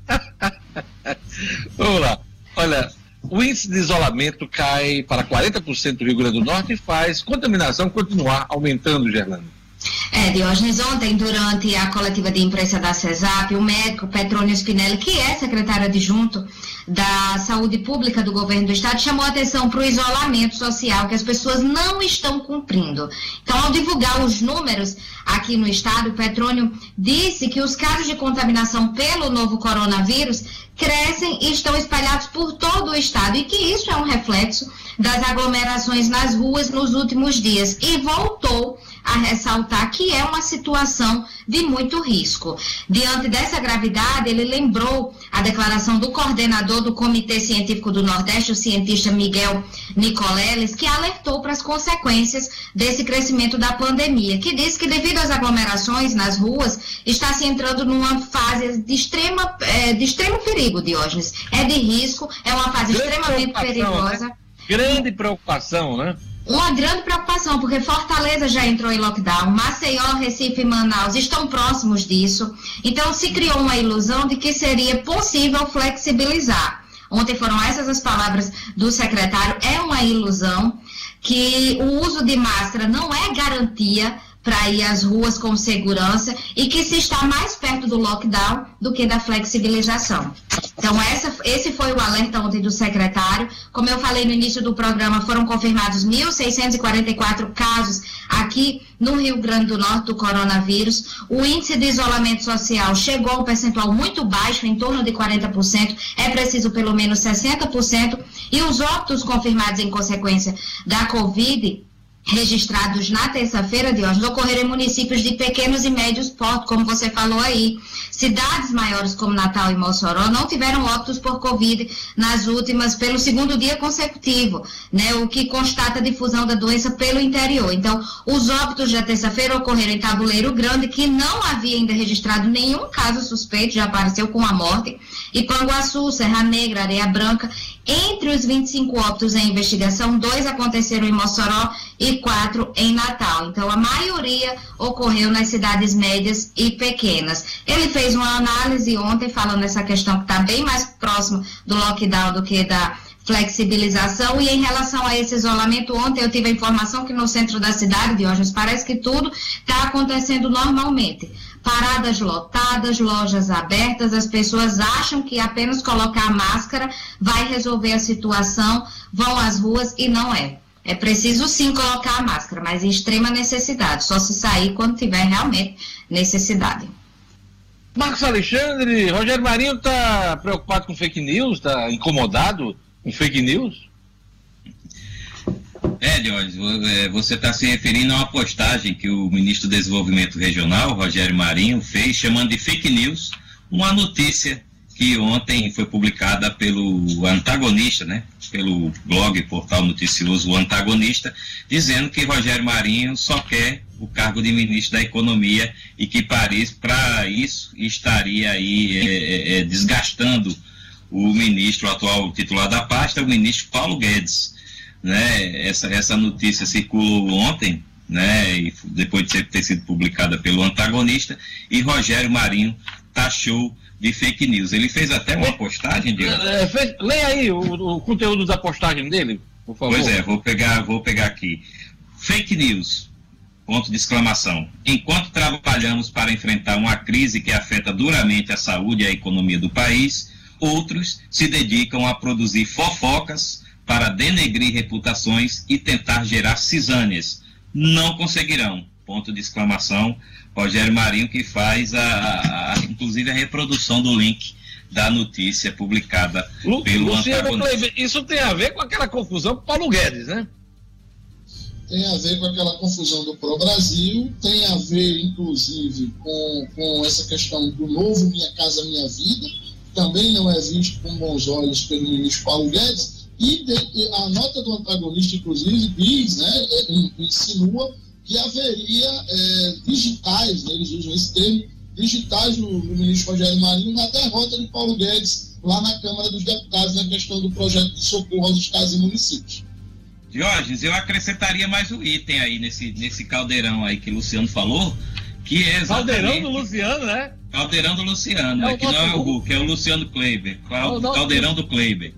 Vamos lá. Olha, o índice de isolamento cai para 40% do Rio Grande do Norte e faz contaminação continuar aumentando, Gerlando. É, Diógenes, ontem, durante a coletiva de imprensa da CESAP, o médico Petrônio Spinelli, que é secretário adjunto da Saúde Pública do Governo do Estado, chamou atenção para o isolamento social que as pessoas não estão cumprindo. Então, ao divulgar os números aqui no Estado, o Petrônio disse que os casos de contaminação pelo novo coronavírus crescem e estão espalhados por todo o Estado e que isso é um reflexo das aglomerações nas ruas nos últimos dias. E voltou a ressaltar que é uma situação de muito risco. Diante dessa gravidade, ele lembrou a declaração do coordenador do Comitê Científico do Nordeste, o cientista Miguel Nicoleles, que alertou para as consequências desse crescimento da pandemia, que diz que devido às aglomerações nas ruas, está se entrando numa fase de, extrema, é, de extremo perigo, Diógenes. É de risco, é uma fase Grande extremamente né? perigosa. Né? Grande preocupação, né? Uma grande preocupação, porque Fortaleza já entrou em lockdown, Maceió, Recife e Manaus estão próximos disso. Então se criou uma ilusão de que seria possível flexibilizar. Ontem foram essas as palavras do secretário. É uma ilusão que o uso de máscara não é garantia para ir às ruas com segurança e que se está mais perto do lockdown do que da flexibilização. Então, essa, esse foi o alerta ontem do secretário. Como eu falei no início do programa, foram confirmados 1.644 casos aqui no Rio Grande do Norte do coronavírus. O índice de isolamento social chegou a um percentual muito baixo, em torno de 40%. É preciso pelo menos 60%. E os óbitos confirmados em consequência da Covid registrados na terça-feira de hoje ocorreram em municípios de pequenos e médios portos, como você falou aí. Cidades maiores como Natal e Mossoró não tiveram óbitos por Covid nas últimas, pelo segundo dia consecutivo, né, o que constata a difusão da doença pelo interior. Então, os óbitos da terça-feira ocorreram em Tabuleiro Grande, que não havia ainda registrado nenhum caso suspeito, já apareceu com a morte, e Panguaçu, Serra Negra, Areia Branca. Entre os 25 óbitos em investigação, dois aconteceram em Mossoró e quatro em Natal. Então, a maioria ocorreu nas cidades médias e pequenas. Ele fez uma análise ontem falando essa questão que está bem mais próximo do lockdown do que da flexibilização e em relação a esse isolamento, ontem eu tive a informação que no centro da cidade, Diógenes, parece que tudo está acontecendo normalmente. Paradas lotadas, lojas abertas, as pessoas acham que apenas colocar a máscara vai resolver a situação, vão às ruas e não é. É preciso sim colocar a máscara, mas em extrema necessidade, só se sair quando tiver realmente necessidade. Marcos Alexandre, Rogério Marinho está preocupado com fake news, está incomodado com fake news? É, Diógenes, é, você está se referindo a uma postagem que o ministro do Desenvolvimento Regional, Rogério Marinho, fez chamando de fake news uma notícia que ontem foi publicada pelo antagonista, né? Pelo blog, portal noticioso O Antagonista, dizendo que Rogério Marinho só quer o cargo de ministro da Economia e que Paris, para isso, estaria aí é, é, é, desgastando o ministro o atual titular da pasta, o ministro Paulo Guedes. Né? Essa, essa notícia circulou ontem, né? E depois de ter sido publicada pelo antagonista, e Rogério Marinho taxou de fake news. Ele fez até uma postagem de. É, fez, leia aí o, o, conteúdo da postagem dele, por favor. Pois é, vou pegar, vou pegar aqui. Fake news. Ponto de exclamação. Enquanto trabalhamos para enfrentar uma crise que afeta duramente a saúde e a economia do país, outros se dedicam a produzir fofocas para denegrir reputações e tentar gerar cisâneas. Não conseguirão. Ponto de exclamação. Rogério Marinho que faz a, a inclusive a reprodução do link da notícia publicada Lu, pelo Luciano isso tem a ver com aquela confusão com Paulo Guedes, né? Tem a ver com aquela confusão do Pro Brasil, tem a ver, inclusive, com, com essa questão do novo Minha Casa Minha Vida, também não é visto com bons olhos pelo ministro Paulo Guedes, e de, a nota do antagonista, inclusive, diz, né, é, insinua que haveria é, digitais, né, eles usam esse termo, digitais no, no ministro Rogério Marinho na derrota de Paulo Guedes lá na Câmara dos Deputados na questão do projeto de socorro aos estados e municípios. Diógenes, eu acrescentaria mais um item aí nesse, nesse caldeirão aí que o Luciano falou, que é exatamente... Caldeirão do Luciano, né? Caldeirão do Luciano, é, é que não é o Hulk, é o Luciano Kleiber, Caldeirão do Kleiber.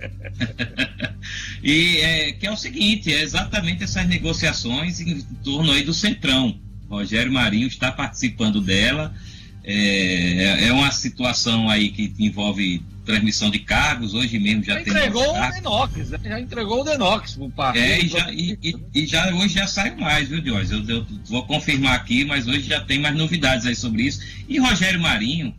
e é, que é o seguinte, é exatamente essas negociações em torno aí do Centrão. Rogério Marinho está participando dela. É, é uma situação aí que envolve transmissão de cargos, hoje mesmo já, já tem. Entregou o Denox, né? já entregou o Denox pro partido. É, e já, e, e, e, já hoje já sai mais, viu, Diógenes? Eu, eu, vou confirmar aqui, mas hoje já tem mais novidades aí sobre isso. E Rogério Marinho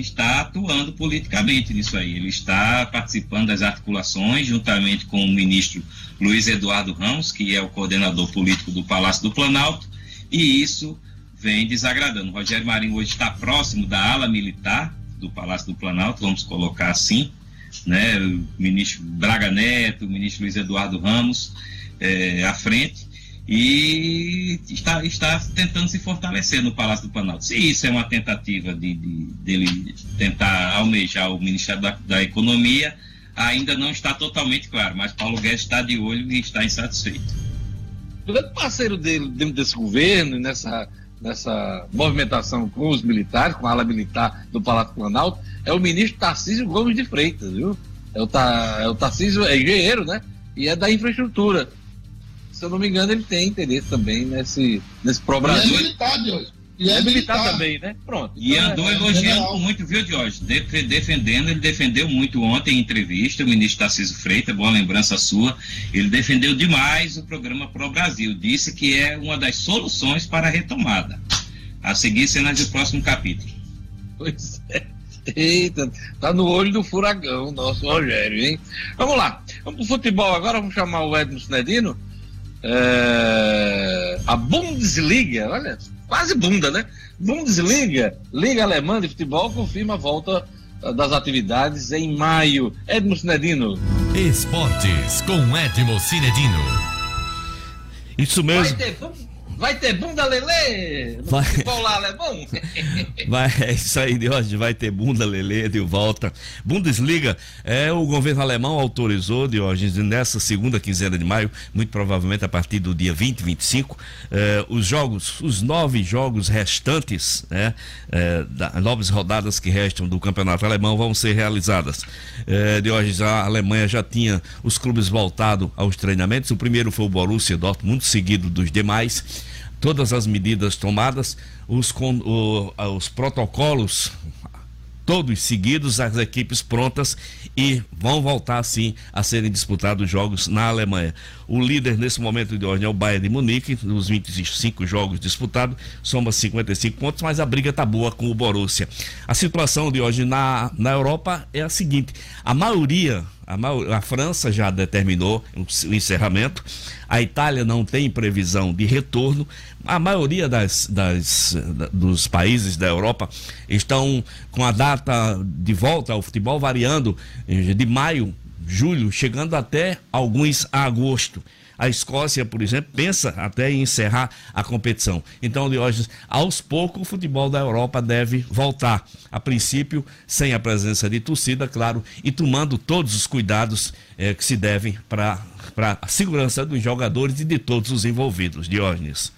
está atuando politicamente nisso aí. Ele está participando das articulações, juntamente com o ministro Luiz Eduardo Ramos, que é o coordenador político do Palácio do Planalto, e isso vem desagradando. Rogério Marinho hoje está próximo da ala militar do Palácio do Planalto, vamos colocar assim, né? O ministro Braga Neto, o ministro Luiz Eduardo Ramos é, à frente, e está, está tentando se fortalecer no Palácio do Planalto. Se isso é uma tentativa de, de dele tentar almejar o Ministério da, da, Economia, ainda não está totalmente claro, mas Paulo Guedes está de olho e está insatisfeito. O grande parceiro dele dentro desse governo, nessa nessa movimentação com os militares, com a ala militar do Palácio Planalto, é o ministro Tarcísio Gomes de Freitas, viu? É o, é o Tarcísio, é engenheiro, né? E é da infraestrutura. Se eu não me engano, ele tem interesse também nesse, nesse programa. E é militar, hoje. E é, é militar, militar, também, né? Pronto. E então andou é, elogiando é muito, viu, Jorge? defendendo, ele defendeu muito ontem em entrevista, o ministro Tarcísio Freitas, boa lembrança sua. Ele defendeu demais o programa Pro Brasil. Disse que é uma das soluções para a retomada. A seguir, cenas do próximo capítulo. Pois é. Eita, tá no olho do furacão, nosso Rogério, hein? Vamos lá, vamos pro futebol agora, vamos chamar o Edmo Snedino. É... A Bundesliga, olha, quase bunda, né? Bundesliga, Liga Alemã de Futebol, confirma a volta das atividades em maio. Edmo Cinedino. Esportes com Edmo Cinedino. Isso mesmo. Ter, vamos, Vai ter bunda lelê? Vai. Futebol lá alemão? Vai, é isso aí, de hoje vai ter bunda lelê de volta. Bundesliga, é, o governo alemão autorizou, de hoje, nessa segunda quinzena de maio, muito provavelmente a partir do dia 20, 25, é, os jogos, os nove jogos restantes, né, é, da, nove rodadas que restam do campeonato alemão vão ser realizadas. É, de hoje a Alemanha já tinha os clubes voltado aos treinamentos. O primeiro foi o Borussia Dortmund, seguido dos demais todas as medidas tomadas, os, o, os protocolos todos seguidos, as equipes prontas e vão voltar sim a serem disputados jogos na Alemanha. O líder nesse momento de hoje é o Bayern de Munique, nos 25 jogos disputados, soma 55 pontos, mas a briga tá boa com o Borussia. A situação de hoje na, na Europa é a seguinte: a maioria a, a, França já determinou o encerramento, a Itália não tem previsão de retorno, a maioria das, das, dos países da Europa estão com a data de volta ao futebol variando eh, de maio, julho, chegando até alguns a agosto. A Escócia, por exemplo, pensa até em encerrar a competição. Então, hoje, aos poucos, o futebol da Europa deve voltar. A princípio, sem a presença de torcida, claro, e tomando todos os cuidados eh, que se devem para a segurança dos jogadores e de todos os envolvidos. Diógenes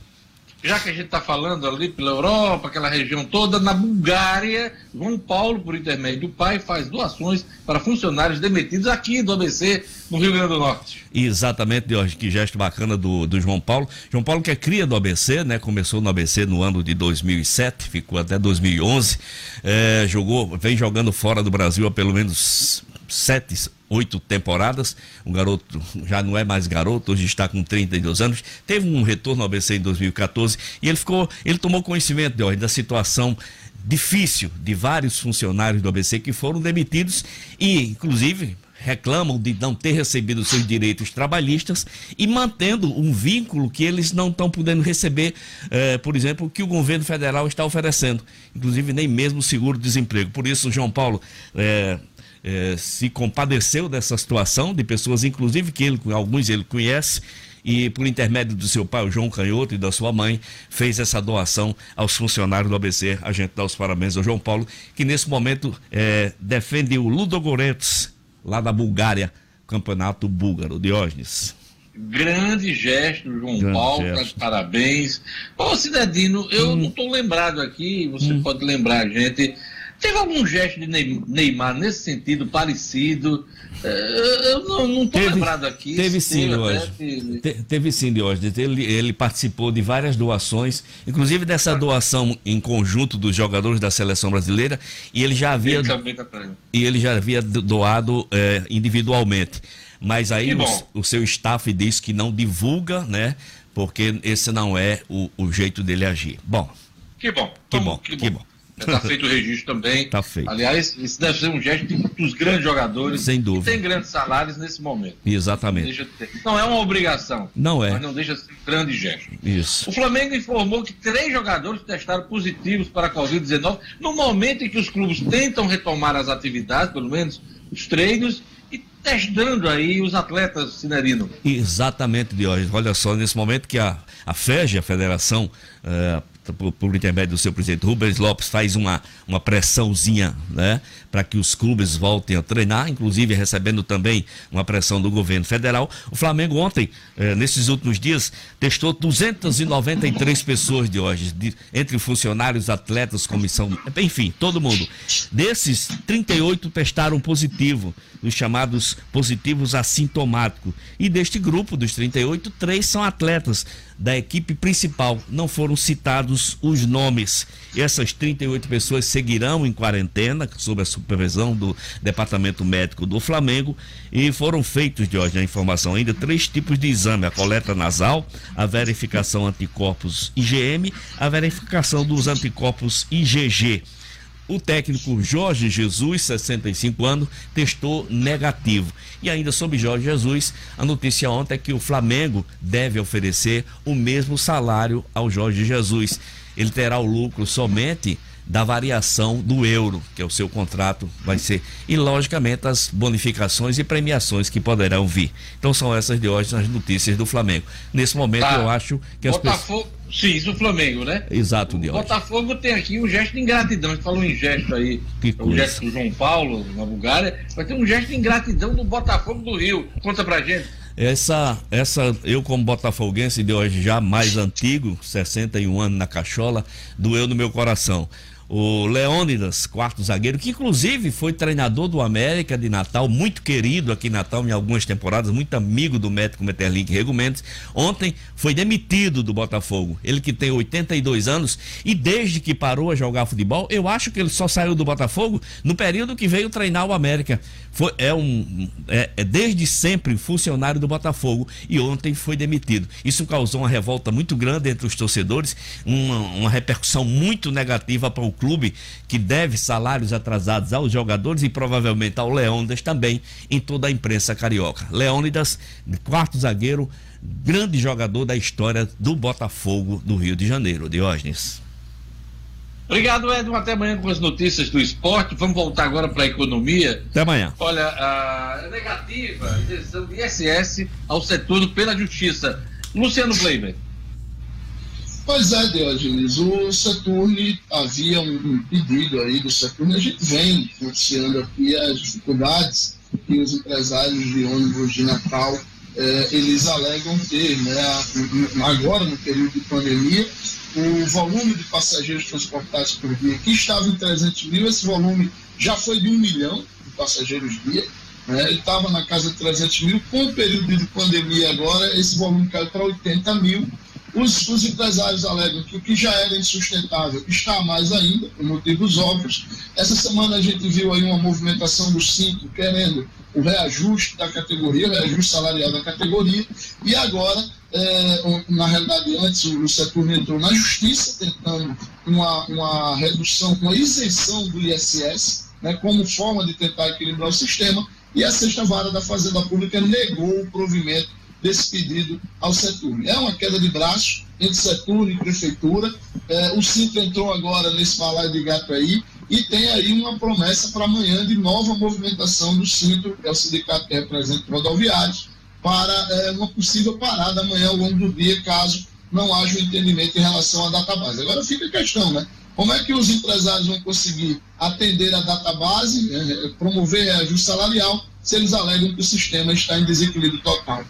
já que a gente está falando ali pela Europa, aquela região toda, na Bulgária, João Paulo, por intermédio do pai, faz doações para funcionários demitidos aqui do ABC, no Rio Grande do Norte. Exatamente, Jorge, que gesto bacana do, do João Paulo. João Paulo que é cria do ABC, né? Começou no ABC no ano de 2007, ficou até 2011, é, jogou, vem jogando fora do Brasil há pelo menos sete, oito temporadas. O garoto já não é mais garoto, hoje está com 32 anos. Teve um retorno ao ABC em 2014 e ele ficou, ele tomou conhecimento de, da situação difícil de vários funcionários do ABC que foram demitidos e, inclusive, reclamam de não ter recebido seus direitos trabalhistas e mantendo um vínculo que eles não estão podendo receber, eh, por exemplo, que o governo federal está oferecendo, inclusive nem mesmo seguro-desemprego. Por isso, João Paulo, eh, eh, se compadeceu dessa situação, de pessoas, inclusive, que ele, alguns ele conhece, e por intermédio do seu pai, o João Canhoto, e da sua mãe, fez essa doação aos funcionários do ABC. A gente dá os parabéns ao João Paulo, que nesse momento é, defende o Ludogorets, lá da Bulgária, campeonato búlgaro. Diógenes. Grande gesto, João Grande Paulo, gesto. parabéns. Ô, Cidadino, eu hum. não estou lembrado aqui, você hum. pode lembrar a gente Teve algum gesto de Neymar nesse sentido parecido? É, eu não estou lembrado aqui. Teve sim, hoje. Te, teve sim, hoje. Ele, ele participou de várias doações, inclusive dessa doação em conjunto dos jogadores da seleção brasileira, e ele já havia. Tá e ele já havia doado é, individualmente. Mas aí o, o, seu staff diz que não divulga, né? Porque esse não é o, o jeito dele agir. Bom. Que bom. Que bom, que bom. Que bom. Está feito o registro também. Está feito. Aliás, isso deve ser um gesto dos grandes jogadores. Sem dúvida. Que têm grandes salários nesse momento. Exatamente. Não, não é uma obrigação. Não é. Mas não deixa de ser um grande gesto. Isso. O Flamengo informou que três jogadores testaram positivos para a Covid-19 no momento em que os clubes tentam retomar as atividades, pelo menos os treinos, e testando aí os atletas, Cinerino. Exatamente, Diógenes. Olha só, nesse momento que a, a FEG, a Federação uh, por, por, intermédio do seu presidente. Rubens Lopes, faz uma, uma pressãozinha né, para que os clubes voltem a treinar, inclusive recebendo também uma pressão do governo federal. O Flamengo ontem, eh, nesses últimos dias, testou 293 pessoas de hoje, de, entre funcionários, atletas, comissão, enfim, todo mundo. Desses, 38 testaram positivo, os chamados positivos assintomáticos. E deste grupo dos 38, três são atletas da equipe principal. Não foram citados os nomes. Essas 38 pessoas seguirão em quarentena, sob a supervisão do Departamento Médico do Flamengo, e foram feitos, de hoje a informação, ainda três tipos de exame: a coleta nasal, a verificação anticorpos IgM, a verificação dos anticorpos IgG. O técnico Jorge Jesus, 65 anos, testou negativo. E ainda sobre Jorge Jesus, a notícia ontem é que o Flamengo deve oferecer o mesmo salário ao Jorge Jesus. Ele terá o lucro somente da variação do euro, que é o seu contrato vai ser, e logicamente as bonificações e premiações que poderão vir. Então são essas de hoje as notícias do Flamengo. Nesse momento tá. eu acho que as Botafogo, pessoas... sim, isso é o Flamengo, né? Exato, de hoje. Botafogo tem aqui um gesto de ingratidão, a gente falou em gesto aí, que o gesto do João Paulo na Bulgária, mas tem um gesto de ingratidão do Botafogo do Rio. Conta pra gente. Essa, essa, eu como botafoguense de hoje já mais antigo, 61 anos na cachola, doeu no meu coração o Leônidas, quarto zagueiro, que inclusive foi treinador do América de Natal, muito querido aqui em Natal em algumas temporadas, muito amigo do médico Meterlink Rego ontem foi demitido do Botafogo. Ele que tem 82 anos e desde que parou a jogar futebol, eu acho que ele só saiu do Botafogo no período que veio treinar o América. Foi, é, um, é, é desde sempre funcionário do Botafogo e ontem foi demitido. Isso causou uma revolta muito grande entre os torcedores, uma, uma repercussão muito negativa para o clube que deve salários atrasados aos jogadores e provavelmente ao Leônidas também em toda a imprensa carioca. Leônidas, quarto zagueiro, grande jogador da história do Botafogo do Rio de Janeiro. Diógenes. Obrigado, Edson. Até amanhã com as notícias do esporte. Vamos voltar agora para a economia. Até amanhã. Olha, a negativa a isenção de ISS ao setor pela justiça. Luciano Kleiber. Pois é, Diogenes, o Saturne havia um pedido aí do Saturne, a gente vem noticiando aqui as dificuldades que os empresários de ônibus de Natal eh, eles alegam ter, né? Agora, no período de pandemia, o volume de passageiros transportados por dia, que estava em 300 mil, esse volume já foi de um milhão de passageiros dia, né? ele estava na casa de 300 mil, com o período de pandemia agora, esse volume caiu para 80 mil, os, os, empresários alegam que o que já era insustentável está mais ainda, por motivos óbvios. Essa semana a gente viu aí uma movimentação do cinco querendo o reajuste da categoria, o reajuste salarial da categoria, e agora, é, na realidade, antes o setor entrou na justiça tentando uma, uma redução, uma isenção do ISS, né, como forma de tentar equilibrar o sistema, e a sexta vara da Fazenda Pública negou o provimento desse pedido ao setor. É uma queda de braço entre setor e prefeitura. É, o Sintra entrou agora nesse balaio de gato aí e tem aí uma promessa para amanhã de nova movimentação do Sintra, que é o sindicato que representa rodoviários, para é, uma possível parada amanhã ao longo do dia, caso não haja um entendimento em relação à database. Agora fica a questão, né? Como é que os empresários vão conseguir atender a database, é, promover reajuste salarial, se eles alegam que o sistema está em desequilíbrio total?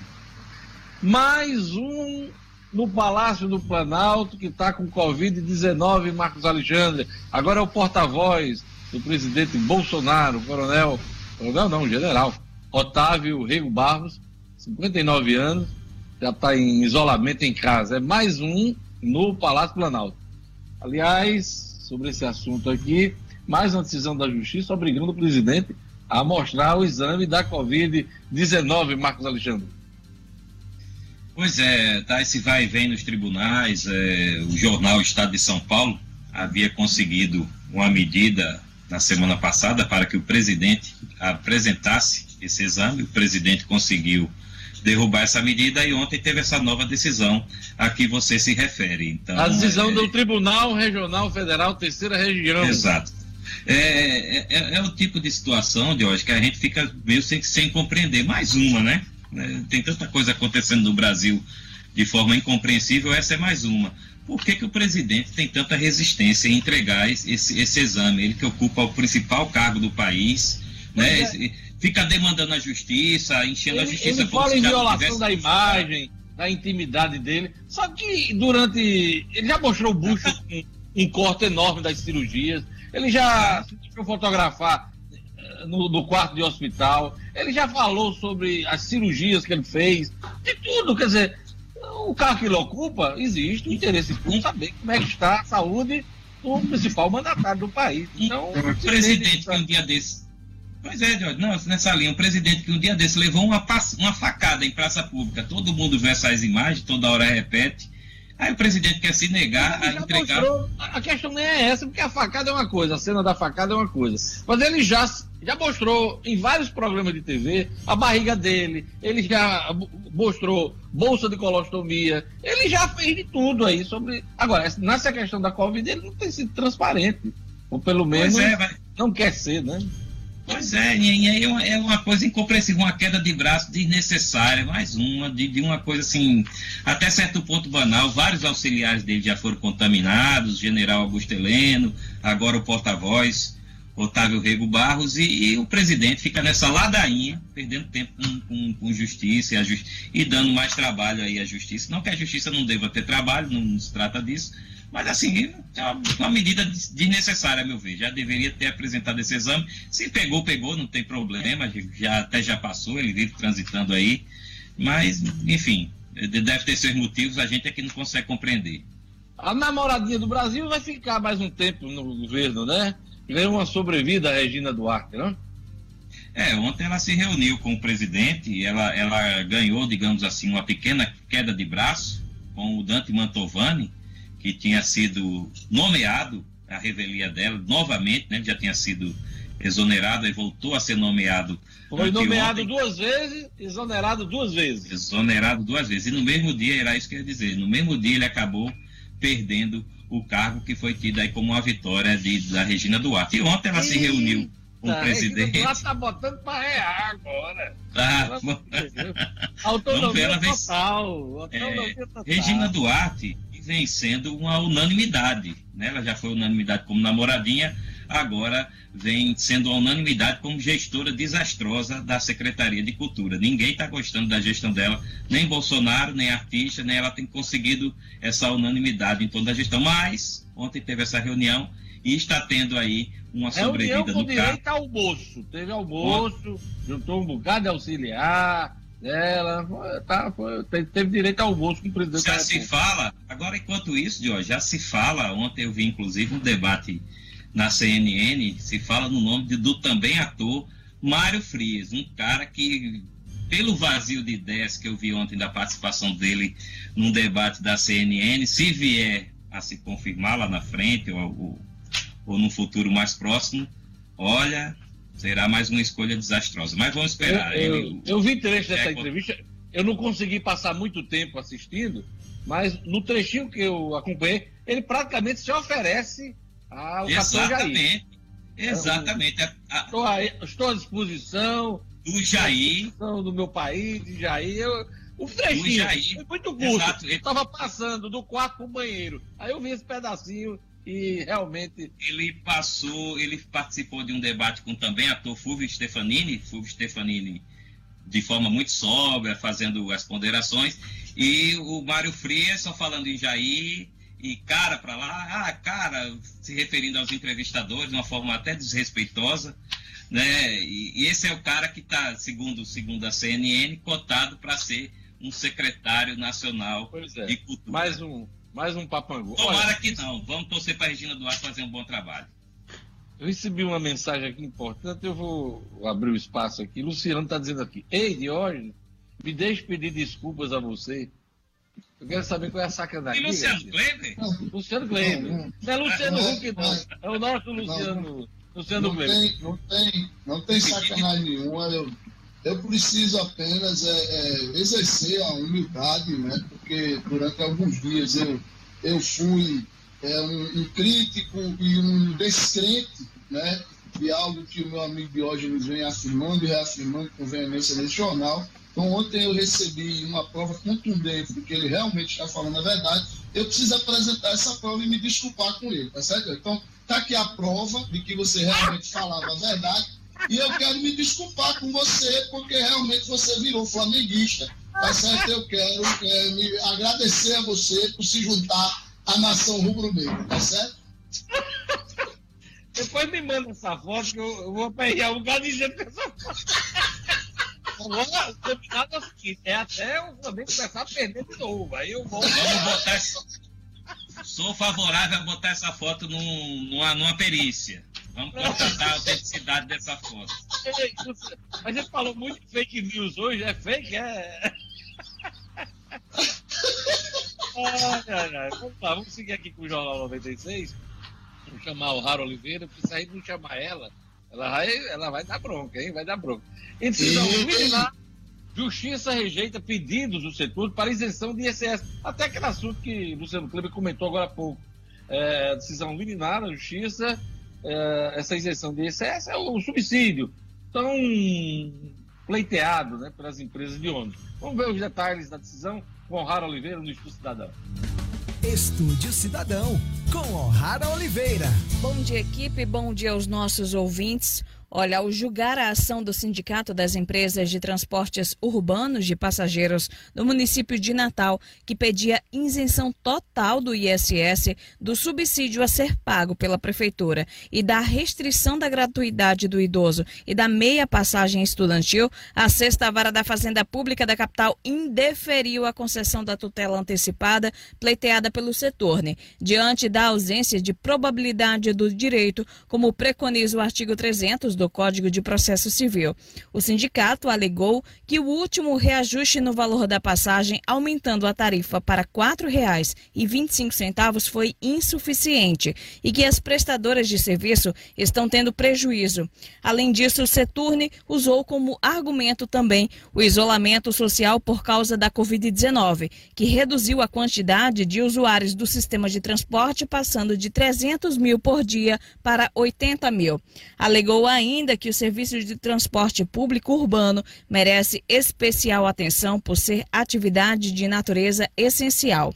Mais um no Palácio do Planalto que está com Covid-19, Marcos Alexandre. Agora é o porta-voz do presidente Bolsonaro, coronel, coronel não, general, Otávio Rego Barros, 59 anos, já está em isolamento em casa. É mais um no Palácio Planalto. Aliás, sobre esse assunto aqui, mais uma decisão da Justiça obrigando o presidente a mostrar o exame da Covid-19, Marcos Alexandre. Pois é, tá esse vai e vem nos tribunais. É, o jornal Estado de São Paulo havia conseguido uma medida na semana passada para que o presidente apresentasse esse exame. O presidente conseguiu derrubar essa medida e ontem teve essa nova decisão a que você se refere. Então, a decisão é... do Tribunal Regional Federal, terceira região. Exato. É, é, é, é o tipo de situação, de hoje que a gente fica meio sem, sem compreender. Mais uma, né? Né? Tem tanta coisa acontecendo no Brasil de forma incompreensível, essa é mais uma. Por que, que o presidente tem tanta resistência em entregar esse, esse exame? Ele que ocupa o principal cargo do país, né? É. fica demandando a justiça, enchendo ele, a justiça. Ele fala em violação da imagem, da intimidade dele. Só que durante. Ele já mostrou o bucho com um corte enorme das cirurgias. Ele já se deixou fotografar no, no, quarto de hospital, ele já falou sobre as cirurgias que ele fez, de tudo, quer dizer, o carro que ele ocupa, existe o interesse público saber como é que está a saúde do principal mandatário do país. Então, o presidente que um dia desse. Pois é, Jorge, não, nessa linha, o presidente que um dia desse levou uma, uma facada em praça pública, todo mundo vê essas imagens, toda hora repete. Aí o presidente quer se negar a entregar. Mostrou, a questão nem é essa, porque a facada é uma coisa, a cena da facada é uma coisa. Mas ele já já mostrou em vários programas de TV a barriga dele, ele já mostrou bolsa de colostomia, ele já fez de tudo aí sobre. Agora, nessa questão da Covid, ele não tem sido transparente. Ou pelo menos é, vai... não quer ser, né? Pois é, e aí é, é uma coisa incompreensível, uma queda de braço desnecessária, mais uma, de, de, uma coisa assim, até certo ponto banal. Vários auxiliares dele já foram contaminados, general Augusto Heleno, agora o porta-voz, Otávio Rego Barros, e, e, o presidente fica nessa ladainha, perdendo tempo com, com, com justiça e, justi e, dando mais trabalho aí à justiça. Não que a justiça não deva ter trabalho, não se trata disso, mas, assim, é uma medida desnecessária, a meu ver. Já deveria ter apresentado esse exame. Se pegou, pegou, não tem problema. Já, até já passou, ele vive transitando aí. Mas, enfim, deve ter seus motivos, a gente é que não consegue compreender. A namoradinha do Brasil vai ficar mais um tempo no governo, né? Ganhou uma sobrevida a Regina Duarte, não? É, ontem ela se reuniu com o presidente, ela, ela ganhou, digamos assim, uma pequena queda de braço com o Dante Mantovani, que tinha sido nomeado, a revelia dela, novamente, né, já tinha sido exonerado e voltou a ser nomeado. Foi nomeado ontem. duas vezes, exonerado duas vezes. Exonerado duas vezes. E no mesmo dia, era isso que eu ia dizer, no mesmo dia ele acabou perdendo o cargo que foi tido aí como uma vitória de, da Regina Duarte. E ontem ela Eita, se reuniu com o presidente. Ela está botando para rear agora. Tá. Autonomia ela total. Autonomia é, total. Regina Duarte vem sendo uma unanimidade. Né? Ela já foi unanimidade como namoradinha, agora vem sendo uma unanimidade como gestora desastrosa da Secretaria de Cultura. Ninguém está gostando da gestão dela, nem Bolsonaro, nem artista, nem ela tem conseguido essa unanimidade em toda a gestão. Mas ontem teve essa reunião e está tendo aí uma sobrevida no carro. direito ao almoço. Teve almoço, juntou um bocado de auxiliar, ela tá, foi, teve direito ao almoço com o presidente. Já se fala, agora enquanto isso, Jorge, já se fala, ontem eu vi inclusive um debate na CNN, se fala no nome de, do também ator Mário Frias, um cara que, pelo vazio de ideias que eu vi ontem da participação dele num debate da CNN, se vier a se confirmar lá na frente ou, ou, ou no futuro mais próximo, olha, será mais uma escolha desastrosa. Mas vamos esperar. Eu, eu, eu vi trecho dessa entrevista, eu não consegui passar muito tempo assistindo, mas no trechinho que eu acompanhei, ele praticamente se oferece ao Exatamente. Exatamente. Estou, a, estou à disposição do Jair. Do meu país, de Jair. Eu, o trechinho Jair, foi muito curto. Estava passando do quarto para o banheiro. Aí eu vi esse pedacinho e realmente. Ele passou, ele participou de um debate com também ator Fulvio Stefanini, Fulvio Stefanini de forma muito sóbria, fazendo as ponderações, e o Mário Frias só falando em Jair e cara para lá, ah, cara, se referindo aos entrevistadores de uma forma até desrespeitosa, né? E, e esse é o cara que está, segundo, segundo a CNN, cotado para ser um secretário nacional é. de cultura. Mais um, mais um papangu. Tomara Olha, que não. Vamos torcer para Regina Duarte fazer um bom trabalho. Eu recebi uma mensagem aqui importante, eu vou abrir o espaço aqui. Luciano está dizendo aqui: Ei, Diógenes, me deixe pedir desculpas a você. Eu quero saber qual é a sacanagem. E Luciano Kleber? Luciano Kleber. Não é Luciano Huck, não. É o nosso Luciano. Luciano não Tem, não, tem, não tem sacanagem nenhuma. Eu, eu preciso apenas é, é, exercer a humildade, né? Porque durante alguns dias eu, eu fui é, um, um crítico e um descrente, né? De algo que o meu amigo Diógenes vem afirmando e reafirmando com veemência nesse jornal. Então, ontem eu recebi uma prova contundente de que ele realmente está falando a verdade. Eu preciso apresentar essa prova e me desculpar com ele, tá certo? Então, está aqui a prova de que você realmente falava a verdade e eu quero me desculpar com você, porque realmente você virou flamenguista. Tá certo? Eu quero é, me agradecer a você por se juntar à nação rubro-negra, tá certo? Depois me manda essa foto que eu, eu vou pegar um lugar de com essa foto. O combinado é o seguinte: é até o Flamengo começar a perder de novo. Aí eu vou. Vamos botar essa... Sou favorável a botar essa foto num, numa, numa perícia. Vamos constatar a autenticidade dessa foto. A gente falou muito de fake news hoje, é fake? É. ai, ai, ai. Vamos lá, vamos seguir aqui com o Jornal 96. Vamos chamar o Raro Oliveira, porque se a gente não chamar ela, ela vai, ela vai dar bronca, hein? Vai dar bronca. Indecisão liminar. Justiça rejeita pedidos do setor para isenção de ISS. Até aquele assunto que o Luciano Kleber comentou agora há pouco. É, decisão liminar na Justiça eh, essa isenção de ICS é o subsídio tão pleiteado né, pelas empresas de ônibus. Vamos ver os detalhes da decisão com Rara Oliveira no Estúdio Cidadão. Estúdio Cidadão, com O'Hara Oliveira. Bom dia, equipe. Bom dia aos nossos ouvintes. Olha, ao julgar a ação do Sindicato das Empresas de Transportes Urbanos de Passageiros do município de Natal, que pedia isenção total do ISS, do subsídio a ser pago pela Prefeitura e da restrição da gratuidade do idoso e da meia passagem estudantil, a Sexta Vara da Fazenda Pública da capital indeferiu a concessão da tutela antecipada pleiteada pelo Setorne, diante da ausência de probabilidade do direito, como preconiza o artigo 300 do Código de Processo Civil. O sindicato alegou que o último reajuste no valor da passagem, aumentando a tarifa para R$ 4,25, foi insuficiente e que as prestadoras de serviço estão tendo prejuízo. Além disso, o Seturne usou como argumento também o isolamento social por causa da Covid-19, que reduziu a quantidade de usuários do sistema de transporte, passando de 300 mil por dia para 80 mil. Alegou ainda ainda que o serviço de transporte público urbano merece especial atenção por ser atividade de natureza essencial.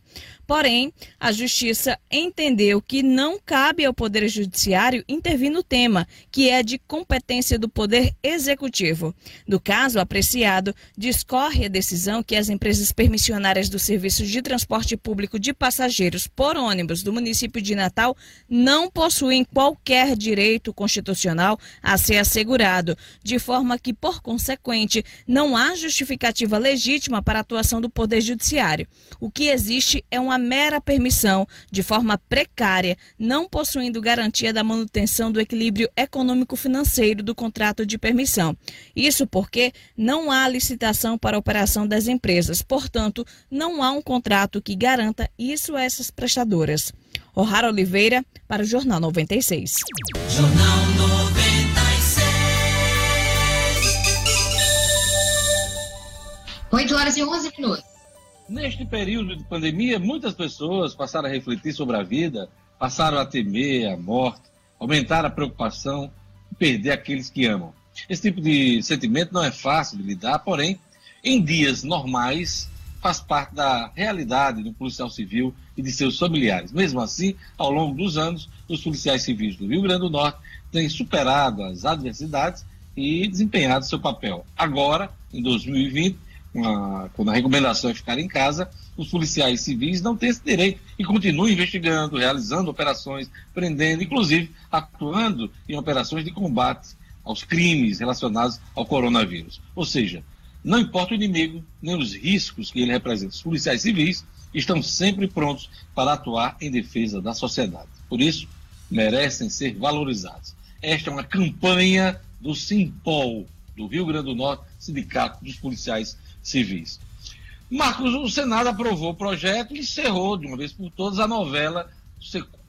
Porém, a Justiça entendeu que não cabe ao Poder Judiciário intervir no tema, que é de competência do Poder Executivo. No caso apreciado, discorre a decisão que as empresas permissionárias do Serviço de Transporte Público de Passageiros por ônibus do município de Natal não possuem qualquer direito constitucional a ser assegurado, de forma que, por consequente, não há justificativa legítima para a atuação do Poder Judiciário. O que existe é uma mera permissão, de forma precária, não possuindo garantia da manutenção do equilíbrio econômico-financeiro do contrato de permissão. Isso porque não há licitação para a operação das empresas, portanto, não há um contrato que garanta isso a essas prestadoras. O'Hara Oliveira, para o Jornal 96. Jornal 96. 8 horas e 11 minutos. Neste período de pandemia, muitas pessoas passaram a refletir sobre a vida, passaram a temer a morte, aumentar a preocupação e perder aqueles que amam. Esse tipo de sentimento não é fácil de lidar, porém, em dias normais, faz parte da realidade do policial civil e de seus familiares. Mesmo assim, ao longo dos anos, os policiais civis do Rio Grande do Norte têm superado as adversidades e desempenhado seu papel. Agora, em 2020, uma, quando a recomendação é ficar em casa, os policiais civis não têm esse direito e continuam investigando, realizando operações, prendendo, inclusive atuando em operações de combate aos crimes relacionados ao coronavírus. Ou seja, não importa o inimigo, nem os riscos que ele representa. Os policiais civis estão sempre prontos para atuar em defesa da sociedade. Por isso, merecem ser valorizados. Esta é uma campanha do Simpol, do Rio Grande do Norte, Sindicato dos Policiais civis. Marcos, o Senado aprovou o projeto e encerrou, de uma vez por todas, a novela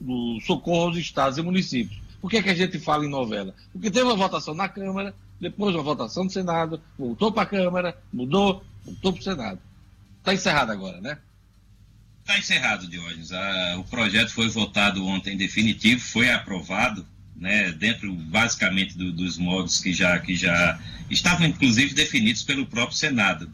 do socorro aos estados e municípios. Por que, é que a gente fala em novela? Porque teve uma votação na Câmara, depois uma votação no Senado, voltou para a Câmara, mudou, voltou para o Senado. Está encerrado agora, né? Está encerrado, Diógenes. Ah, o projeto foi votado ontem definitivo, foi aprovado, né, dentro basicamente do, dos modos que já, que já estavam, inclusive, definidos pelo próprio Senado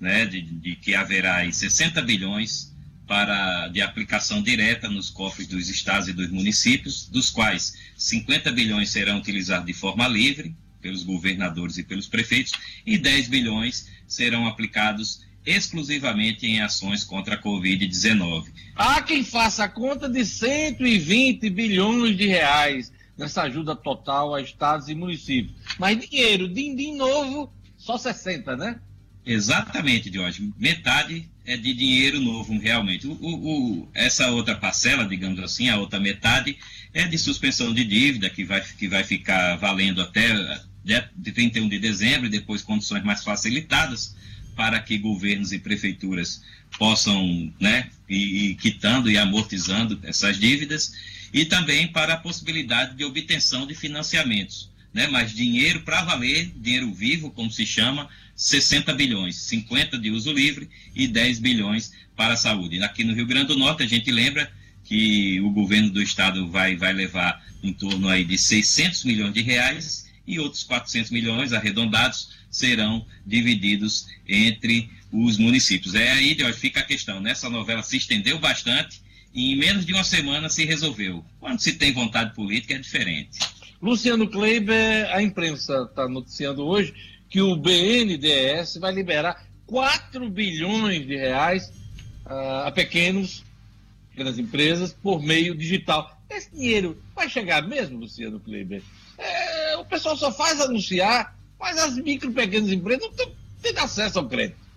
né, de, de que haverá 60 bilhões para, de aplicação direta nos cofres dos estados e dos municípios, dos quais 50 bilhões serão utilizados de forma livre pelos governadores e pelos prefeitos, e 10 bilhões serão aplicados exclusivamente em ações contra a Covid-19. Há quem faça a conta de 120 bilhões de reais nessa ajuda total a estados e municípios. Mas dinheiro, din-din novo, só 60, né? Exatamente, Jorge. Metade é de dinheiro novo, realmente. O, o, essa outra parcela, digamos assim, a outra metade, é de suspensão de dívida, que vai, que vai ficar valendo até de 31 de dezembro, e depois condições mais facilitadas para que governos e prefeituras possam né, ir, ir quitando e amortizando essas dívidas, e também para a possibilidade de obtenção de financiamentos. Né, mas dinheiro para valer, dinheiro vivo, como se chama, 60 bilhões, 50 de uso livre e 10 bilhões para a saúde. Aqui no Rio Grande do Norte, a gente lembra que o governo do estado vai, vai levar em torno aí de 600 milhões de reais e outros 400 milhões arredondados serão divididos entre os municípios. É aí de fica a questão. Nessa novela se estendeu bastante e em menos de uma semana se resolveu. Quando se tem vontade política é diferente. Luciano Kleiber, a imprensa está noticiando hoje que o BNDES vai liberar 4 bilhões de reais uh, a pequenos, pequenas empresas por meio digital. Esse dinheiro vai chegar mesmo, Luciano Kleiber? É, o pessoal só faz anunciar, mas as micro e pequenas empresas não têm acesso ao crédito.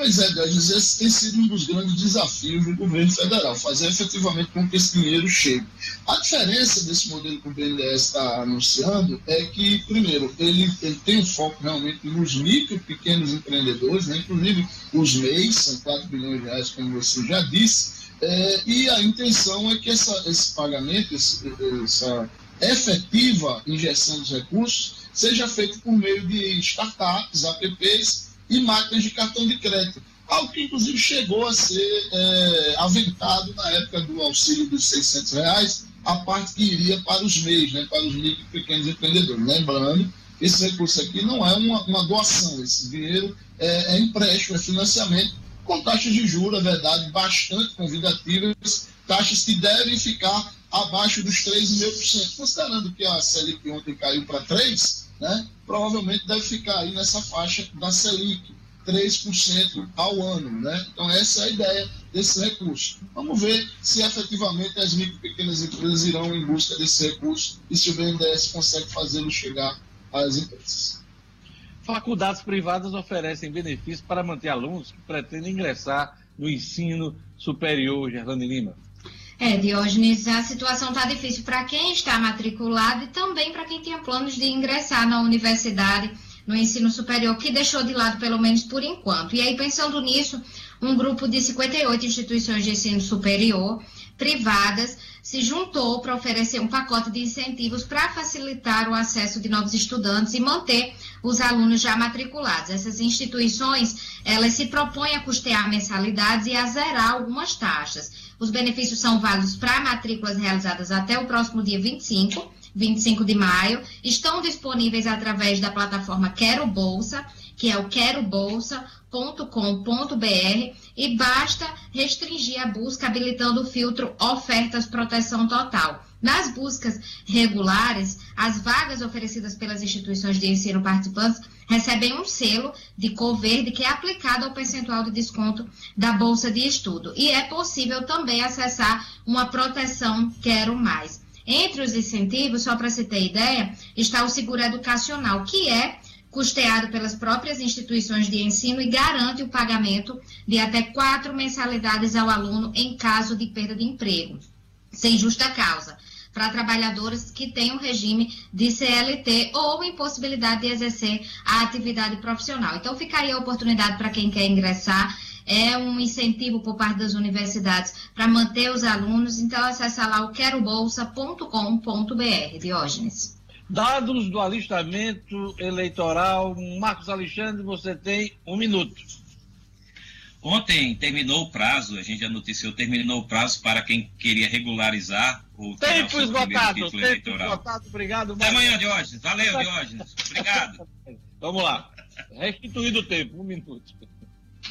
Pois é, Guedes, esse tem sido um dos grandes desafios do governo federal, fazer efetivamente com que esse dinheiro chegue. A diferença desse modelo que o BNDES está anunciando é que, primeiro, ele, ele tem um foco realmente nos micro e pequenos empreendedores, né? inclusive os MEIs, são 4 bilhões de reais, como você já disse, é, e a intenção é que essa, esse pagamento, esse, essa efetiva injeção dos recursos, seja feito por meio de startups, apps e máquinas de cartão de crédito. Algo que, inclusive, chegou a ser é, aventado na época do auxílio dos 600 reais, a parte que iria para os MEIs, né, para os micro e pequenos empreendedores. Lembrando, esse recurso aqui não é uma, uma doação, esse dinheiro é, é, empréstimo, é financiamento, com taxas de juros, é verdade, bastante convidativas, taxas que devem ficar abaixo dos 3,5%. Considerando que a Selic ontem caiu para 3%, né, provavelmente deve ficar aí nessa faixa da Selic, 3% ao ano. Né? Então, essa é a ideia desse recurso. Vamos ver se efetivamente as micro e pequenas empresas irão em busca desse recurso e se o BNDES consegue fazê-lo chegar às empresas. Faculdades privadas oferecem benefícios para manter alunos que pretendem ingressar no ensino superior, Gerlane Lima. É, Diógenes, a situação está difícil para quem está matriculado e também para quem tinha planos de ingressar na universidade, no ensino superior, que deixou de lado pelo menos por enquanto. E aí, pensando nisso, um grupo de 58 instituições de ensino superior privadas se juntou para oferecer um pacote de incentivos para facilitar o acesso de novos estudantes e manter os alunos já matriculados. Essas instituições, elas se propõem a custear mensalidades e a zerar algumas taxas. Os benefícios são válidos para matrículas realizadas até o próximo dia 25, 25 de maio. Estão disponíveis através da plataforma Quero Bolsa, que é o querobolsa.com.br e basta restringir a busca habilitando o filtro Ofertas Proteção Total. Nas buscas regulares, as vagas oferecidas pelas instituições de ensino participantes recebem um selo de cor verde que é aplicado ao percentual de desconto da bolsa de estudo. E é possível também acessar uma proteção Quero Mais. Entre os incentivos, só para se ter ideia, está o seguro educacional, que é custeado pelas próprias instituições de ensino e garante o pagamento de até quatro mensalidades ao aluno em caso de perda de emprego, sem justa causa para trabalhadores que têm um regime de CLT ou impossibilidade de exercer a atividade profissional. Então, fica aí a oportunidade para quem quer ingressar. É um incentivo por parte das universidades para manter os alunos. Então, acessa lá o querobolsa.com.br, Diógenes. Dados do alistamento eleitoral. Marcos Alexandre, você tem um minuto. Ontem terminou o prazo, a gente já noticiou, terminou o prazo para quem queria regularizar o tempo esgotado, tempo eleitoral. esgotado, obrigado. Até amanhã, Diógenes. Valeu, Diógenes. Obrigado. Vamos lá. Restituído o tempo, um minuto.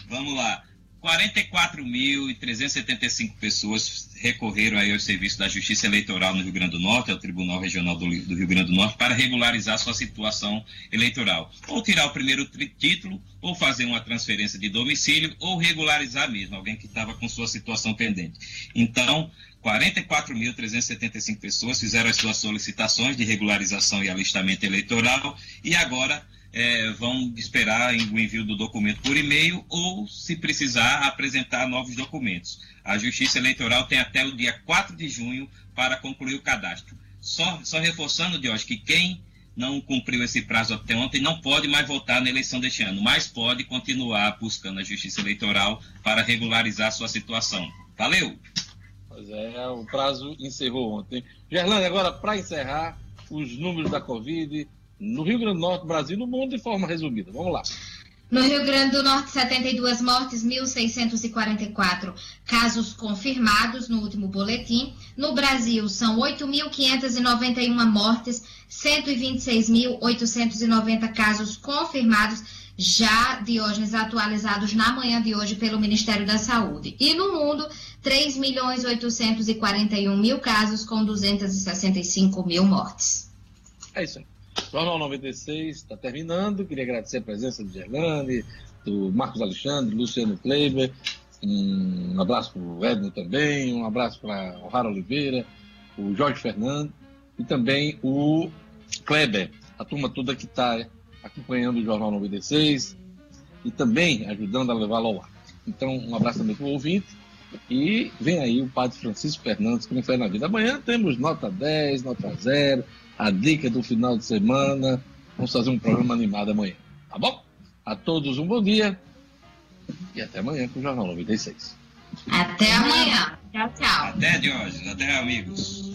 Vamos lá. 44.375 pessoas recorreram aí ao serviço da Justiça Eleitoral no Rio Grande do Norte, ao Tribunal Regional do, do, Rio Grande do Norte, para regularizar sua situação eleitoral. Ou tirar o primeiro título, ou fazer uma transferência de domicílio, ou regularizar mesmo, alguém que estava com sua situação pendente. Então, 44.375 pessoas fizeram as suas solicitações de regularização e alistamento eleitoral, e agora é, vão esperar o envio do documento por e-mail ou, se precisar, apresentar novos documentos. A Justiça Eleitoral tem até o dia 4 de junho para concluir o cadastro. Só, só reforçando, Dios, que quem não cumpriu esse prazo até ontem não pode mais votar na eleição deste ano, mas pode continuar buscando a Justiça Eleitoral para regularizar sua situação. Valeu! Pois é, o prazo encerrou ontem. Gerlane, agora, para encerrar, os números da Covid, no Rio Grande do Norte, Brasil, no mundo de forma resumida. Vamos lá. No Rio Grande do Norte, 72 mortes, 1.644 casos confirmados no último boletim. No Brasil, são 8.591 mortes, 126.890 casos confirmados, já Diógenes atualizados na manhã de hoje pelo Ministério da Saúde. E no mundo, 3.841 mil casos, com 265 mil mortes. É isso aí. Jornal 96 está terminando. Queria agradecer a presença do Gerlane, do Marcos Alexandre, Luciano Kleiber. Um abraço para o Edno também, um abraço para o Rara Oliveira, o Jorge Fernando e também o Kleber, a turma toda que está acompanhando o Jornal 96 e também ajudando a levá-lo ao ar. Então, um abraço também para o ouvinte. E vem aí o Padre Francisco Fernandes, como foi na vida. Amanhã temos nota 10, nota 0, a dica do final de semana. Vamos fazer um programa animado amanhã, tá bom? A todos um bom dia e até amanhã com o Jornal 96. Até amanhã. Tchau, tchau. Até, Diógenes. Até, amigos.